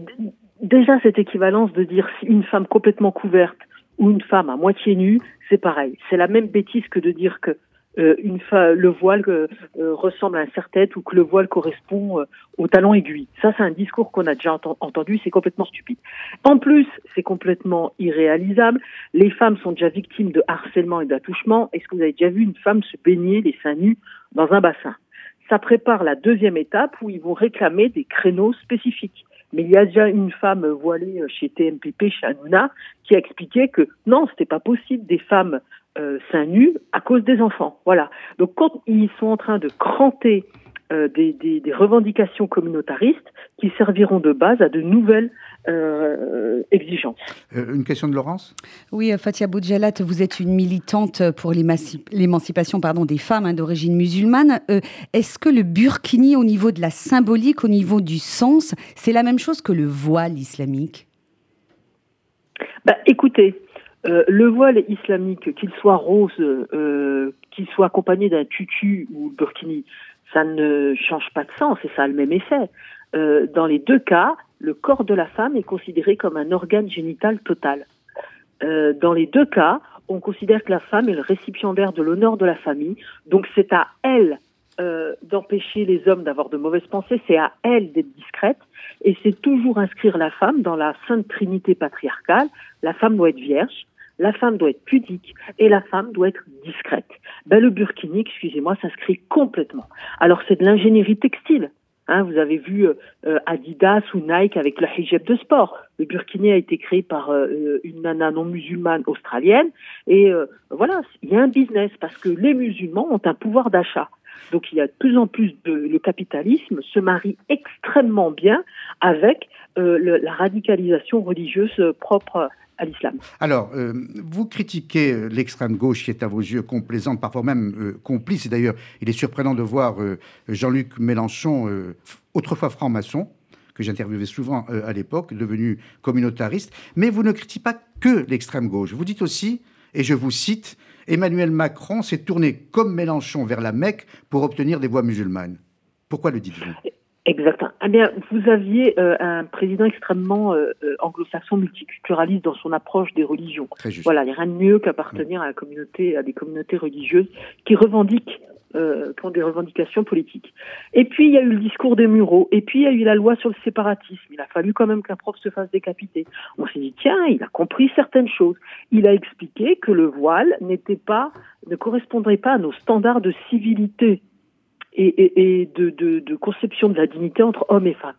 Déjà, cette équivalence de dire une femme complètement couverte ou une femme à moitié nue, c'est pareil. C'est la même bêtise que de dire que euh, une le voile euh, euh, ressemble à un serre-tête ou que le voile correspond au talon aiguille. Ça, c'est un discours qu'on a déjà entendu, c'est complètement stupide. En plus, c'est complètement irréalisable. Les femmes sont déjà victimes de harcèlement et d'attouchement. Est-ce que vous avez déjà vu une femme se baigner les seins nus dans un bassin? Ça prépare la deuxième étape où ils vont réclamer des créneaux spécifiques. Mais il y a déjà une femme voilée chez TMPP, chez Hanouna, qui a expliqué que non, c'était pas possible des femmes euh, seins nus à cause des enfants. Voilà. Donc quand ils sont en train de cranter euh, des, revendications communautaristes qui serviront de base à de nouvelles euh, exigences. une question de Laurence? Oui, Fatia Boudjalat, vous êtes une militante pour l'émancipation pardon, des femmes hein, d'origine musulmane. Est-ce que le burkini, au niveau de la symbolique, au niveau du sens, c'est la même chose que le voile islamique? Bah, Écoutez, euh, le voile islamique, qu'il soit rose, euh, qu'il soit accompagné d'un tutu ou burkini, ça ne change pas de sens et ça a le même effet. Euh, dans les deux cas, le corps de la femme est considéré comme un organe génital total. Dans les deux cas, on considère que la femme est le récipiendaire de l'honneur de la famille, donc c'est à elle d'empêcher les hommes d'avoir de mauvaises pensées, c'est à elle d'être discrète, et c'est toujours inscrire la femme dans la sainte trinité patriarcale. La femme doit être vierge, la femme doit être pudique et la femme doit être discrète. Ben, le burkini, excusez-moi, s'inscrit complètement. Alors c'est de l'ingénierie textile. Hein, vous avez vu euh, euh, Adidas ou Nike avec le hijab de sport. Le burkini a été créé par euh, une nana non musulmane australienne. Et voilà, il y a un business parce que les musulmans ont un pouvoir d'achat. Donc il y a de plus en plus de le capitalisme se marie extrêmement bien avec la radicalisation religieuse propre à l'islam. Alors, euh, vous critiquez euh, l'extrême gauche qui est à vos yeux complaisante, parfois même euh, complice. D'ailleurs, il est surprenant de voir Jean-Luc Mélenchon, autrefois franc-maçon, que j'interviewais souvent à l'époque, devenu communautariste. Mais vous ne critiquez pas que l'extrême gauche. Vous dites aussi, et je vous cite, Emmanuel Macron s'est tourné comme Mélenchon vers la Mecque pour obtenir des voix musulmanes. Pourquoi le dites-vous? Exactement. Eh bien, vous aviez euh, un président extrêmement euh, euh, anglo-saxon, multiculturaliste dans son approche des religions. Voilà, il n'y a rien de mieux qu'appartenir à la communauté, à des communautés religieuses qui revendiquent euh, ont des revendications politiques. Et puis il y a eu le discours des Mureaux, et puis il y a eu la loi sur le séparatisme. Il a fallu quand même qu'un prof se fasse décapiter. On s'est dit tiens, il a compris certaines choses. Il a expliqué que le voile n'était pas, ne correspondrait pas à nos standards de civilité et, de, conception de la dignité entre hommes et femmes.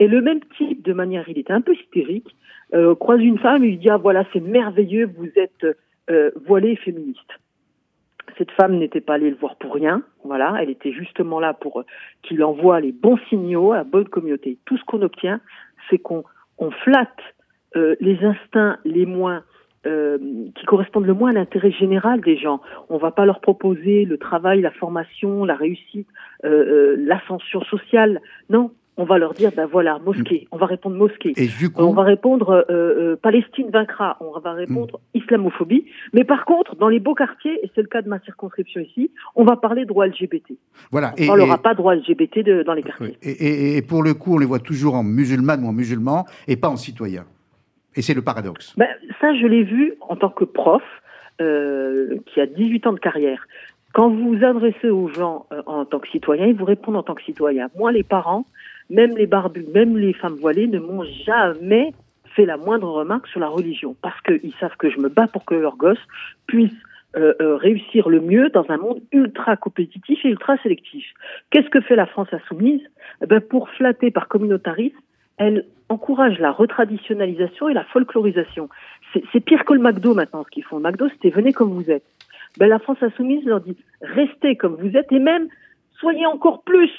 Et le même type, de manière, il était un peu hystérique, euh, croise une femme et lui dit ah voilà c'est merveilleux, vous êtes euh, voilée et féministe cette femme n'était pas allée le voir pour rien. Voilà, elle était justement là pour euh, qu'il envoie les bons signaux à la bonne communauté. Tout ce qu'on obtient, c'est qu'on on flatte euh, les instincts les moins euh, qui correspondent le moins à l'intérêt général des gens. On va pas leur proposer le travail, la formation, la réussite, l'ascension sociale. Non, on va leur dire, ben voilà, mosquée. Mm. On va répondre mosquée. Et On va répondre euh, euh, Palestine vaincra. On va répondre mm. islamophobie. Mais par contre, dans les beaux quartiers, et c'est le cas de ma circonscription ici, on va parler droit LGBT. Voilà. On ne parlera pas droit LGBT de, dans les quartiers. Et, et, pour le coup, on les voit toujours en musulmane ou en musulman et pas en citoyen. Et c'est le paradoxe. Ben, ça, je l'ai vu en tant que prof euh, qui a 18 ans de carrière. Quand vous vous adressez aux gens euh, en tant que citoyen, ils vous répondent en tant que citoyen. Moi, les parents, même les barbus, même les femmes voilées ne m'ont jamais fait la moindre remarque sur la religion, parce qu'ils savent que je me bats pour que leurs gosses puissent euh, euh, réussir le mieux dans un monde ultra compétitif et ultra sélectif. Qu'est-ce que fait la France insoumise? Eh ben Pour flatter par communautarisme, elle encourage la retraditionnalisation et la folklorisation. C'est pire que le McDo maintenant ce qu'ils font. Le McDo, c'était venez comme vous êtes. Ben, la France insoumise leur dit restez comme vous êtes et même soyez encore plus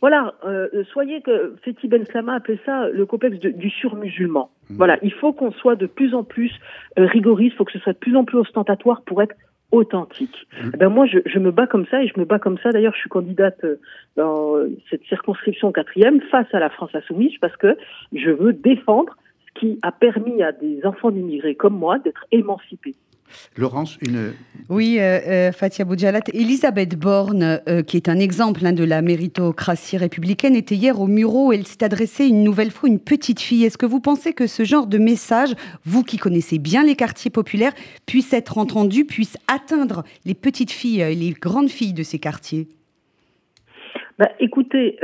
voilà, euh, soyez que Fethi Ben Slama appelait ça le complexe du surmusulman. Mmh. Voilà, il faut qu'on soit de plus en plus euh, rigoriste, il faut que ce soit de plus en plus ostentatoire pour être authentique. Mmh. Eh ben moi, je, je, me bats comme ça et je me bats comme ça. D'ailleurs, je suis candidate euh, dans cette circonscription quatrième face à la France insoumise parce que je veux défendre ce qui a permis à des enfants d'immigrés comme moi d'être émancipés. Laurence, une... Oui, euh, euh, Fatia Boudjalat. Elisabeth Borne, euh, qui est un exemple hein, de la méritocratie républicaine, était hier au Muro. Elle s'est adressée une nouvelle fois à une petite fille. Est-ce que vous pensez que ce genre de message, vous qui connaissez bien les quartiers populaires, puisse être entendu, puisse atteindre les petites filles et les grandes filles de ces quartiers? Bah, Écoutez,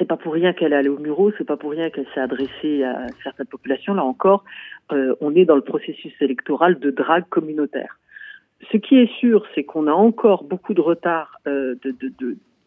c'est pas pour rien qu'elle est allée au Muro, c'est pas pour rien qu'elle s'est adressée à certaines populations. Là encore, euh, on est dans le processus électoral de drague communautaire. Ce qui est sûr, c'est qu'on a encore beaucoup de retard euh,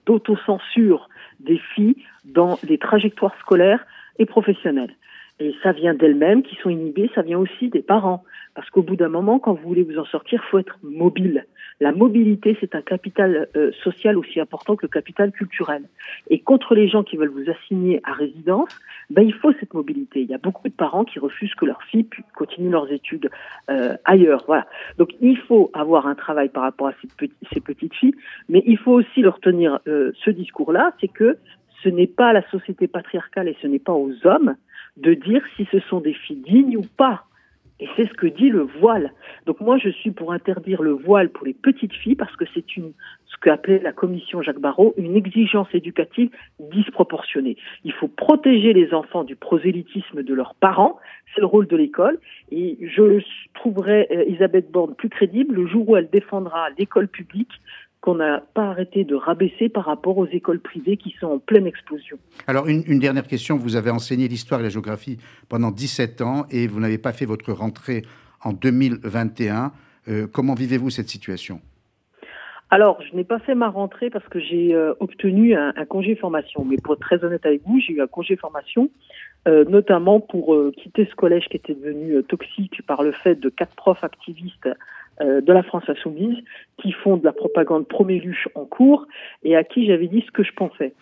d'autocensure des filles dans les trajectoires scolaires et professionnelles. Et ça vient d'elles-mêmes qui sont inhibées, ça vient aussi des parents. Parce qu'au bout d'un moment, quand vous voulez vous en sortir, il faut être mobile. La mobilité, c'est un capital euh, social aussi important que le capital culturel. Et contre les gens qui veulent vous assigner à résidence, ben, il faut cette mobilité. Il y a beaucoup de parents qui refusent que leurs filles continuent leurs études euh, ailleurs. Voilà. Donc il faut avoir un travail par rapport à ces, petites filles, mais il faut aussi leur tenir euh, ce discours-là, c'est que ce n'est pas à la société patriarcale et ce n'est pas aux hommes de dire si ce sont des filles dignes ou pas. Et c'est ce que dit le voile. Donc moi, je suis pour interdire le voile pour les petites filles parce que c'est ce qu'appelait la commission Jacques Barrault, une exigence éducative disproportionnée. Il faut protéger les enfants du prosélytisme de leurs parents. C'est le rôle de l'école. Et je trouverais euh, Elisabeth Borne plus crédible le jour où elle défendra l'école publique qu'on n'a pas arrêté de rabaisser par rapport aux écoles privées qui sont en pleine explosion. Alors, une, dernière question. Vous avez enseigné l'histoire et la géographie pendant 17 ans et vous n'avez pas fait votre rentrée en 2021. Euh, comment vivez-vous cette situation? Alors, je n'ai pas fait ma rentrée parce que j'ai euh, obtenu un, congé formation. Mais pour être très honnête avec vous, j'ai eu un congé formation, euh, notamment pour quitter ce collège qui était devenu toxique par le fait de quatre profs activistes de la France insoumise qui font de la propagande proméluche en cours et à qui j'avais dit ce que je pensais.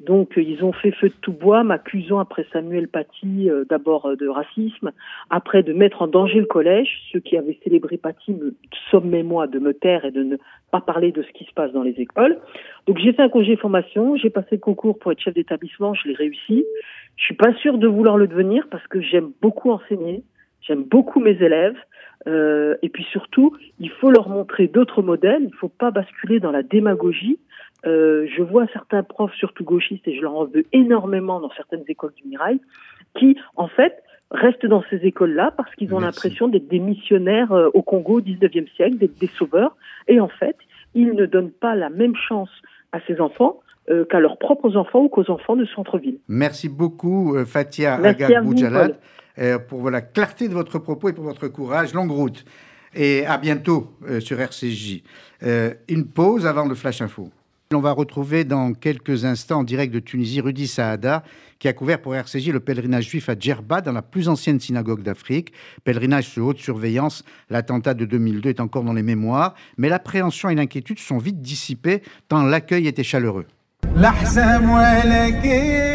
Donc euh, ils ont fait feu de tout bois, m'accusant après Samuel Paty euh, d'abord de racisme, après de mettre en danger le collège. Ceux qui avaient célébré Paty me sommaient moi de me taire et de ne pas parler de ce qui se passe dans les écoles. Donc j'ai fait un congé formation, j'ai passé le concours pour être chef d'établissement, je l'ai réussi. Je suis pas sûre de vouloir le devenir parce que j'aime beaucoup enseigner, j'aime beaucoup mes élèves. et puis surtout, il faut leur montrer d'autres modèles. Il ne faut pas basculer dans la démagogie. je vois certains profs, surtout gauchistes, et je leur en veux énormément dans certaines écoles du Mirail, qui, en fait, restent dans ces écoles-là parce qu'ils ont l'impression d'être des missionnaires au Congo au 19e siècle, d'être des sauveurs. Et en fait, ils ne donnent pas la même chance à ces enfants euh, qu'à leurs propres enfants ou qu'aux enfants de centre-ville. Merci beaucoup, euh, Fatia Agad Boujalad, euh, pour la clarté de votre propos et pour votre courage. Longue route. Et à bientôt sur RCJ. une pause avant le Flash Info. On va retrouver dans quelques instants en direct de Tunisie Rudi Saada, qui a couvert pour RCJ le pèlerinage juif à Djerba, dans la plus ancienne synagogue d'Afrique. Pèlerinage sous haute surveillance, l'attentat de 2002 est encore dans les mémoires, mais l'appréhension et l'inquiétude sont vite dissipées tant l'accueil était chaleureux.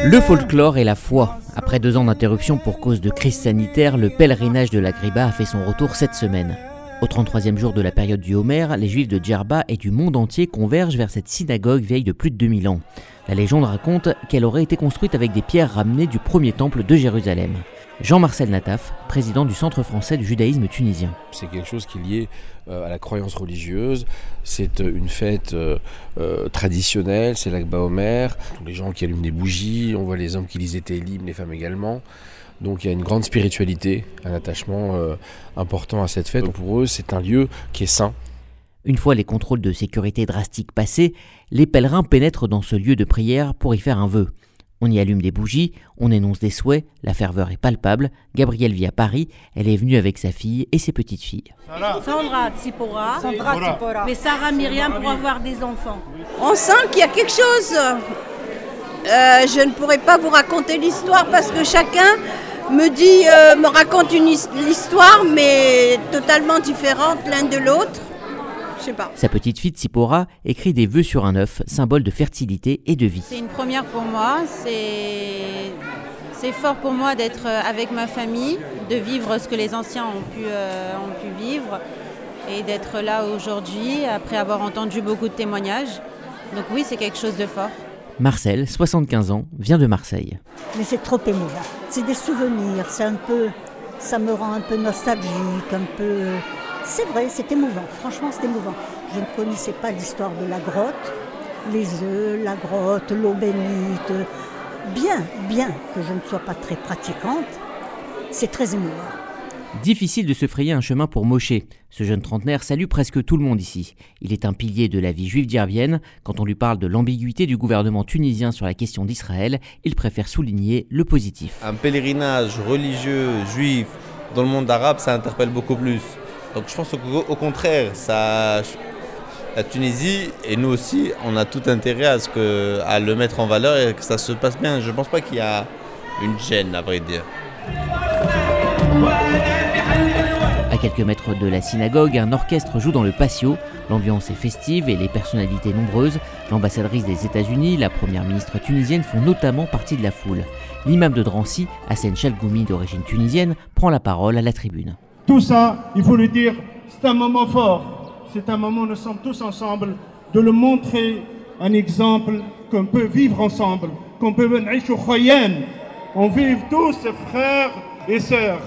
Le folklore et la foi. Après deux ans d'interruption pour cause de crise sanitaire, le pèlerinage de la Griba a fait son retour cette semaine. Au 33e jour de la période du Homer, les juifs de Djerba et du monde entier convergent vers cette synagogue vieille de plus de 2000 ans. La légende raconte qu'elle aurait été construite avec des pierres ramenées du premier temple de Jérusalem. Jean-Marcel Nataf, président du Centre français du judaïsme tunisien. C'est quelque chose qui est lié euh, à la croyance religieuse, c'est euh, une fête euh, traditionnelle, c'est l'Akba Omer, tous les gens qui allument des bougies, on voit les hommes qui lisent des les femmes également. Donc il y a une grande spiritualité, un attachement important à cette fête. pour eux, c'est un lieu qui est saint. Une fois les contrôles de sécurité drastiques passés, les pèlerins pénètrent dans ce lieu de prière pour y faire un vœu. On y allume des bougies, on énonce des souhaits, la ferveur est palpable. Gabrielle vit à Paris, elle est venue avec sa fille et ses petites filles. Sandra Tsipora, mais Sarah Myriam pour avoir des enfants. On sent qu'il y a quelque chose. Euh, je ne pourrais pas vous raconter l'histoire parce que chacun me dit, euh, me raconte une histoire, mais totalement différente l'un de l'autre. Je sais pas. Sa petite fille Tsipora écrit des vœux sur un œuf, symbole de fertilité et de vie. C'est une première pour moi. C'est c'est fort pour moi d'être avec ma famille, de vivre ce que les anciens ont pu, euh, ont pu vivre et d'être là aujourd'hui après avoir entendu beaucoup de témoignages. Donc oui, c'est quelque chose de fort. Marcel, 75 ans, vient de Marseille. Mais c'est trop émouvant. C'est des souvenirs, c'est un peu. Ça me rend un peu nostalgique, un peu. C'est vrai, c'est émouvant. Franchement, c'est émouvant. Je ne connaissais pas l'histoire de la grotte, les œufs, la grotte, l'eau bénite. Bien, bien que je ne sois pas très pratiquante, c'est très émouvant. Difficile de se frayer un chemin pour Moshe. Ce jeune trentenaire salue presque tout le monde ici. Il est un pilier de la vie juive d'Irvienne. Quand on lui parle de l'ambiguïté du gouvernement tunisien sur la question d'Israël, il préfère souligner le positif. Un pèlerinage religieux juif dans le monde arabe, ça interpelle beaucoup plus. Donc je pense qu'au contraire, la Tunisie et nous aussi, on a tout intérêt à, ce que, à le mettre en valeur et que ça se passe bien. Je ne pense pas qu'il y a une gêne, à vrai dire. À quelques mètres de la synagogue, un orchestre joue dans le patio. L'ambiance est festive et les personnalités nombreuses. L'ambassadrice des États-Unis, la première ministre tunisienne font notamment partie de la foule. L'imam de Drancy, Hassan Chalgoumi d'origine tunisienne, prend la parole à la tribune. Tout ça, il faut le dire, c'est un moment fort. C'est un moment où nous sommes tous ensemble de le montrer un exemple qu'on peut vivre ensemble, qu'on peut venir On vive tous frères et sœurs.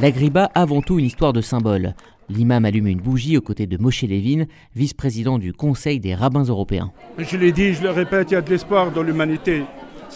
La Griba, avant tout une histoire de symbole. L'imam allume une bougie aux côtés de Moshe Levin, vice-président du Conseil des rabbins européens. Je l'ai dit, je le répète, il y a de l'espoir dans l'humanité.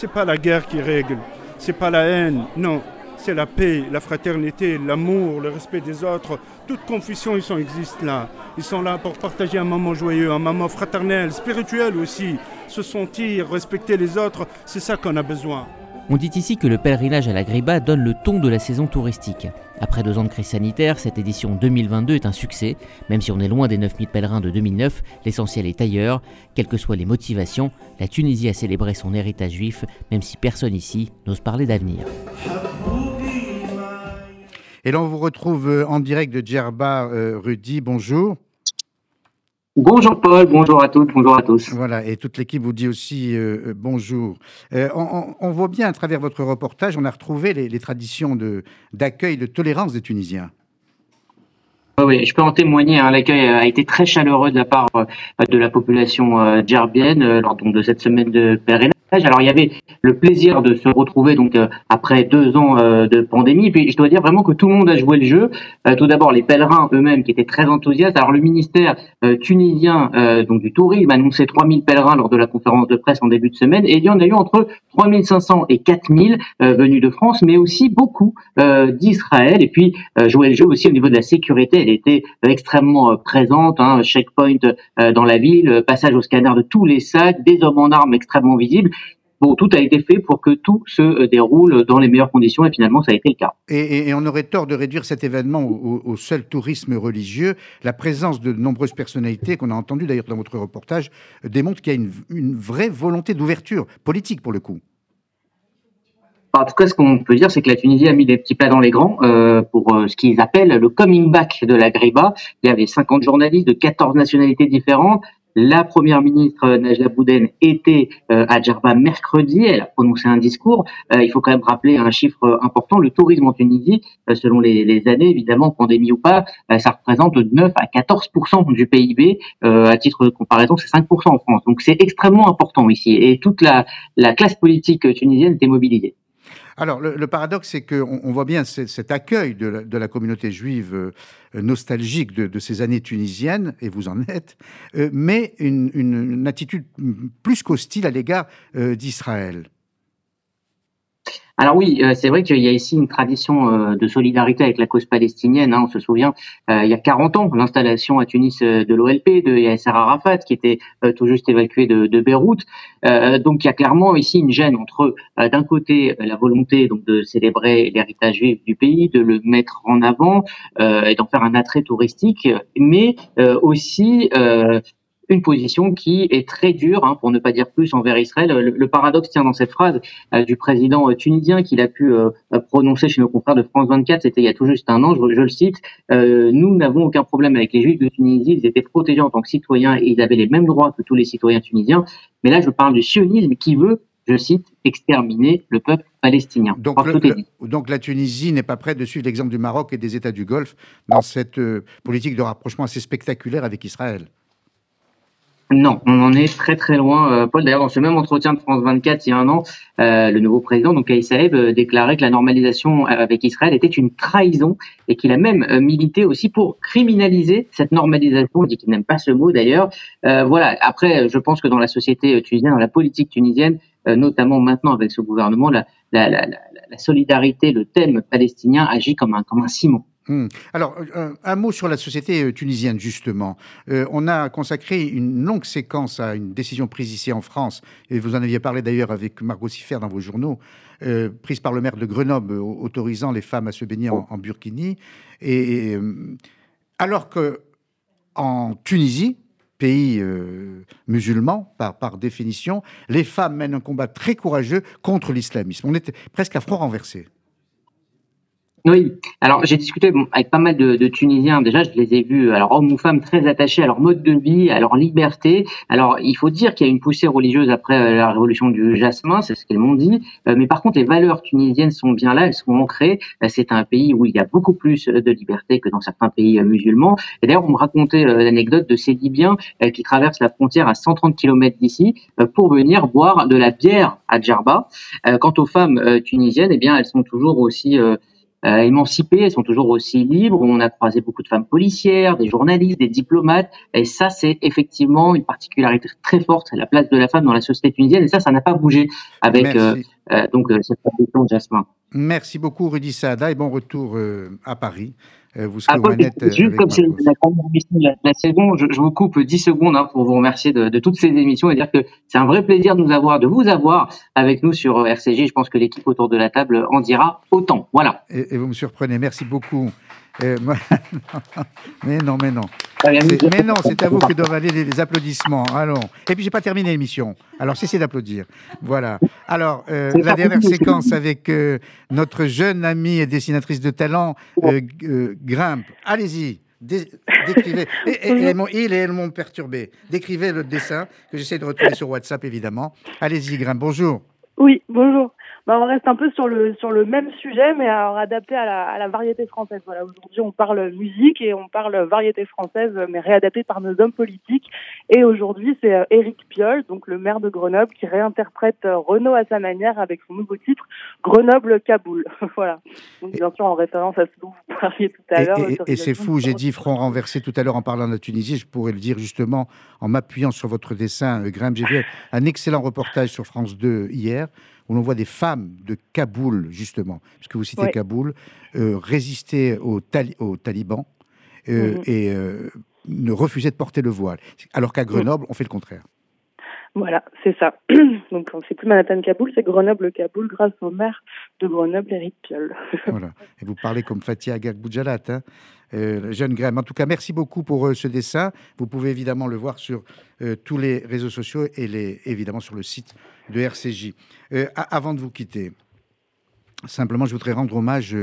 C'est pas la guerre qui règle, c'est pas la haine, non, c'est la paix, la fraternité, l'amour, le respect des autres. Toute confusion, ils existent là. Ils sont là pour partager un moment joyeux, un moment fraternel, spirituel aussi. Se sentir, respecter les autres, c'est ça qu'on a besoin. On dit ici que le pèlerinage à la Griba donne le ton de la saison touristique. Après deux ans de crise sanitaire, cette édition 2022 est un succès. Même si on est loin des 9000 pèlerins de 2009, l'essentiel est ailleurs. Quelles que soient les motivations, la Tunisie a célébré son héritage juif, même si personne ici n'ose parler d'avenir. Et là, on vous retrouve euh, en direct de Djerba, euh, Rudy. Bonjour. Bonjour Paul, bonjour à toutes, bonjour à tous. Voilà, et toute l'équipe vous dit aussi euh, bonjour. on, voit bien à travers votre reportage, on a retrouvé les, traditions d'accueil, de, tolérance des Tunisiens. Oui, je peux en témoigner. Hein. L'accueil a été très chaleureux de la part de la population djerbienne lors de cette semaine de pèlerinage. Alors il y avait le plaisir de se retrouver donc euh, après deux ans euh, de pandémie. Puis je dois dire vraiment que tout le monde a joué le jeu. Euh, tout d'abord les pèlerins eux-mêmes qui étaient très enthousiastes. Alors le ministère tunisien donc du tourisme a annoncé 3000 pèlerins lors de la conférence de presse en début de semaine. Et il y en a eu entre 3500 et 4000 venus de France, mais aussi beaucoup d'Israël. Et puis jouer le jeu aussi au niveau de la sécurité. Elle était extrêmement présente. Hein, checkpoint dans la ville, passage au scanner de tous les sacs, des hommes en armes extrêmement visibles. Bon, tout a été fait pour que tout se euh, déroule dans les meilleures conditions et finalement ça a été le cas. Et, on aurait tort de réduire cet événement au, seul tourisme religieux. La présence de nombreuses personnalités qu'on a entendues d'ailleurs dans votre reportage euh, démontre qu'il y a une, vraie volonté d'ouverture politique pour le coup. En tout cas, ce qu'on peut dire, c'est que la Tunisie a mis des petits plats dans les grands euh, pour ce qu'ils appellent le coming back de la Griba. Il y avait 50 journalistes de 14 nationalités différentes, la première ministre Najla Bouden était euh, à Djerba mercredi. Elle a prononcé un discours. Euh, il faut quand même rappeler un chiffre important. Le tourisme en Tunisie, euh, selon les, années, évidemment, pandémie ou pas, ça représente 9 à 14 du PIB. à titre de comparaison, c'est 5 en France. Donc c'est extrêmement important ici. Et toute la, la classe politique tunisienne était mobilisée. Alors, le, paradoxe, c'est qu'on on voit bien cet accueil de la, communauté juive euh, nostalgique de, ces années tunisiennes, et vous en êtes, euh, mais une, attitude plus qu'hostile à l'égard euh, d'Israël. Alors oui, euh, c'est vrai qu'il y a ici une tradition euh, de solidarité avec la cause palestinienne. Hein. on se souvient, euh, il y a 40 ans, l'installation à Tunis de l'OLP, de Yasser Arafat, qui était tout juste évacué de, de Beyrouth. donc il y a clairement ici une gêne entre, d'un côté, la volonté donc de célébrer l'héritage juif du pays, de le mettre en avant et d'en faire un attrait touristique, mais aussi une position qui est très dure, hein, pour ne pas dire plus, envers Israël. Le, paradoxe tient dans cette phrase euh, du président euh, tunisien qu'il a pu euh, prononcer chez nos confrères de France 24, c'était il y a tout juste un an, je, le cite, nous n'avons aucun problème avec les juifs de Tunisie, ils étaient protégés en tant que citoyens et ils avaient les mêmes droits que tous les citoyens tunisiens, mais là je parle du sionisme qui veut je cite, exterminer le peuple palestinien. Donc, donc la Tunisie n'est pas prête de suivre l'exemple du Maroc et des États du Golfe dans cette politique de rapprochement assez spectaculaire avec Israël. Non, on en est très très loin, euh, Paul. D'ailleurs, dans ce même entretien de France 24 il y a un an, euh, le nouveau président, donc Saeb, euh, déclarait que la normalisation avec Israël était une trahison et qu'il a même milité aussi pour criminaliser cette normalisation. Il dit qu'il n'aime pas ce mot d'ailleurs. voilà. Après, je pense que dans la société tunisienne, dans la politique tunisienne, notamment maintenant avec ce gouvernement, la, la, la, la, solidarité, le thème palestinien agit comme un comme un ciment. Hmm. Alors, euh, un, mot sur la société euh, tunisienne, justement. Euh, on a consacré une longue séquence à une décision prise ici en France, et vous en aviez parlé d'ailleurs avec Margot Siffer dans vos journaux, prise par le maire de Grenoble, autorisant les femmes à se baigner en, burkini. Et, alors que en Tunisie, pays musulman par, par définition, les femmes mènent un combat très courageux contre l'islamisme. On était presque à front renversé. Oui, alors j'ai discuté avec pas mal de, Tunisiens. Déjà, je les ai vus, alors hommes ou femmes, très attachés à leur mode de vie, à leur liberté. Alors, il faut dire qu'il y a une poussée religieuse après euh, la révolution du jasmin, c'est ce qu'elles m'ont dit. Euh, mais par contre, les valeurs tunisiennes sont bien là, elles sont ancrées. Euh, c'est un pays où il y a beaucoup plus de liberté que dans certains pays musulmans. Et d'ailleurs, on me racontait l'anecdote de ces Libyens qui traversent la frontière à 130 km d'ici pour venir boire de la bière à Djerba. Quant aux femmes tunisiennes, eh bien, elles sont toujours aussi euh, émancipées, elles sont toujours aussi libres. On a croisé beaucoup de femmes policières, des journalistes, des diplomates, et ça c'est effectivement une particularité très forte, la place de la femme dans la société tunisienne, et ça, ça n'a pas bougé avec euh, euh, donc cette tradition de Jasmin. Merci beaucoup Rudy Saada et bon retour à Paris. Euh, vous serez Juste comme c'est la première émission de la, saison, je, vous coupe 10 secondes hein, pour vous remercier de, toutes ces émissions et dire que c'est un vrai plaisir de nous avoir, de vous avoir avec nous sur RCG. Je pense que l'équipe autour de la table en dira autant. Voilà. et vous me surprenez. Merci beaucoup. Euh, mais non, mais non. Mais non, c'est à vous que doivent aller les, applaudissements. Allons. Et puis, j'ai pas terminé l'émission. Alors, cessez d'applaudir. Voilà. Alors, euh, la dernière séquence avec euh, notre jeune amie et dessinatrice de talent, Grimpe. Allez-y. décrivez. Et, ils et elles m'ont perturbé. Décrivez le dessin que j'essaie de retrouver sur WhatsApp, évidemment. Allez-y, Grimpe. Bonjour. Oui, bonjour. Bah, on reste un peu sur le sur le même sujet, mais alors adapté à la, à la variété française. Voilà, aujourd'hui on parle musique et on parle variété française, mais réadapté par nos hommes politiques. Et aujourd'hui c'est euh, Éric Piolle, donc le maire de Grenoble, qui réinterprète euh, Renault à sa manière avec son nouveau titre Grenoble Kaboul. voilà. Donc bien sûr en référence à ce dont vous parliez tout à l'heure. Et, c'est fou, j'ai dit front renversé tout à l'heure en parlant de la Tunisie. Je pourrais le dire justement en m'appuyant sur votre dessin, Grimpe. J'ai vu un excellent reportage sur France 2 hier où l'on voit des femmes de Kaboul, justement, puisque vous citez Kaboul, euh, résister aux, talibans euh, mhm. et euh, ne refuser de porter le voile. Alors qu'à Grenoble, on fait le contraire. Voilà, c'est ça. Donc, c'est plus Manhattan-Kaboul, c'est Grenoble-Kaboul grâce au maire de Grenoble, Eric Piolle. voilà. Et vous parlez comme Fatia Agag-Boujalat, hein euh, jeune Graham. En tout cas, merci beaucoup pour euh, ce dessin. Vous pouvez évidemment le voir sur euh, tous les réseaux sociaux et évidemment sur le site de RCJ. avant de vous quitter, simplement, je voudrais rendre hommage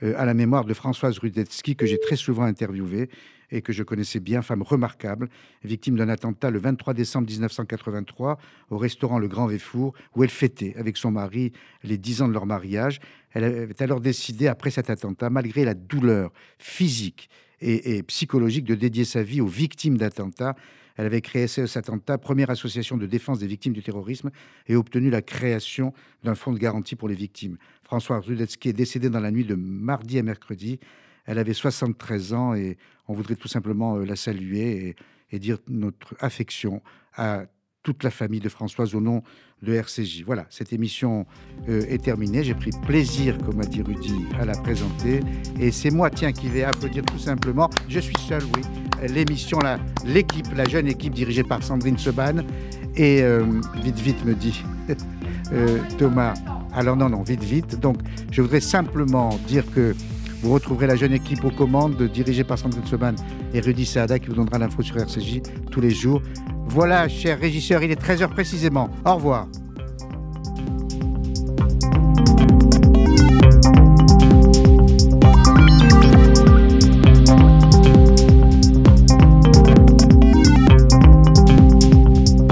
à la mémoire de Françoise Rudetsky, que j'ai très souvent interviewée et que je connaissais bien, femme remarquable, victime d'un attentat le 23 décembre 1983 au restaurant Le Grand Véfour, où elle fêtait avec son mari les dix ans de leur mariage. Elle avait alors décidé, après cet attentat, malgré la douleur physique et, psychologique, de dédier sa vie aux victimes d'attentats. Elle avait créé cet attentat, première association de défense des victimes du terrorisme, et obtenu la création d'un fonds de garantie pour les victimes. François Rudetsky est décédé dans la nuit de mardi à mercredi. Elle avait 73 ans et on voudrait tout simplement euh, la saluer et, dire notre affection à toute la famille de Françoise au nom de RCJ. Voilà, cette émission euh, est terminée. J'ai pris plaisir, comme a dit Rudy, à la présenter. Et c'est moi, tiens, qui vais applaudir tout simplement. Je suis seul, oui. L'émission, l'équipe, la jeune équipe dirigée par Sandrine Seban. Et euh, vite, vite, me dit Thomas. Alors non, non, vite, vite. Donc, je voudrais simplement dire que vous retrouverez la jeune équipe aux commandes, dirigée par Sandrine Seban et Rudy Saada, qui vous donnera l'info sur RCJ tous les jours. Voilà, cher régisseur, il est 13h précisément. Au revoir.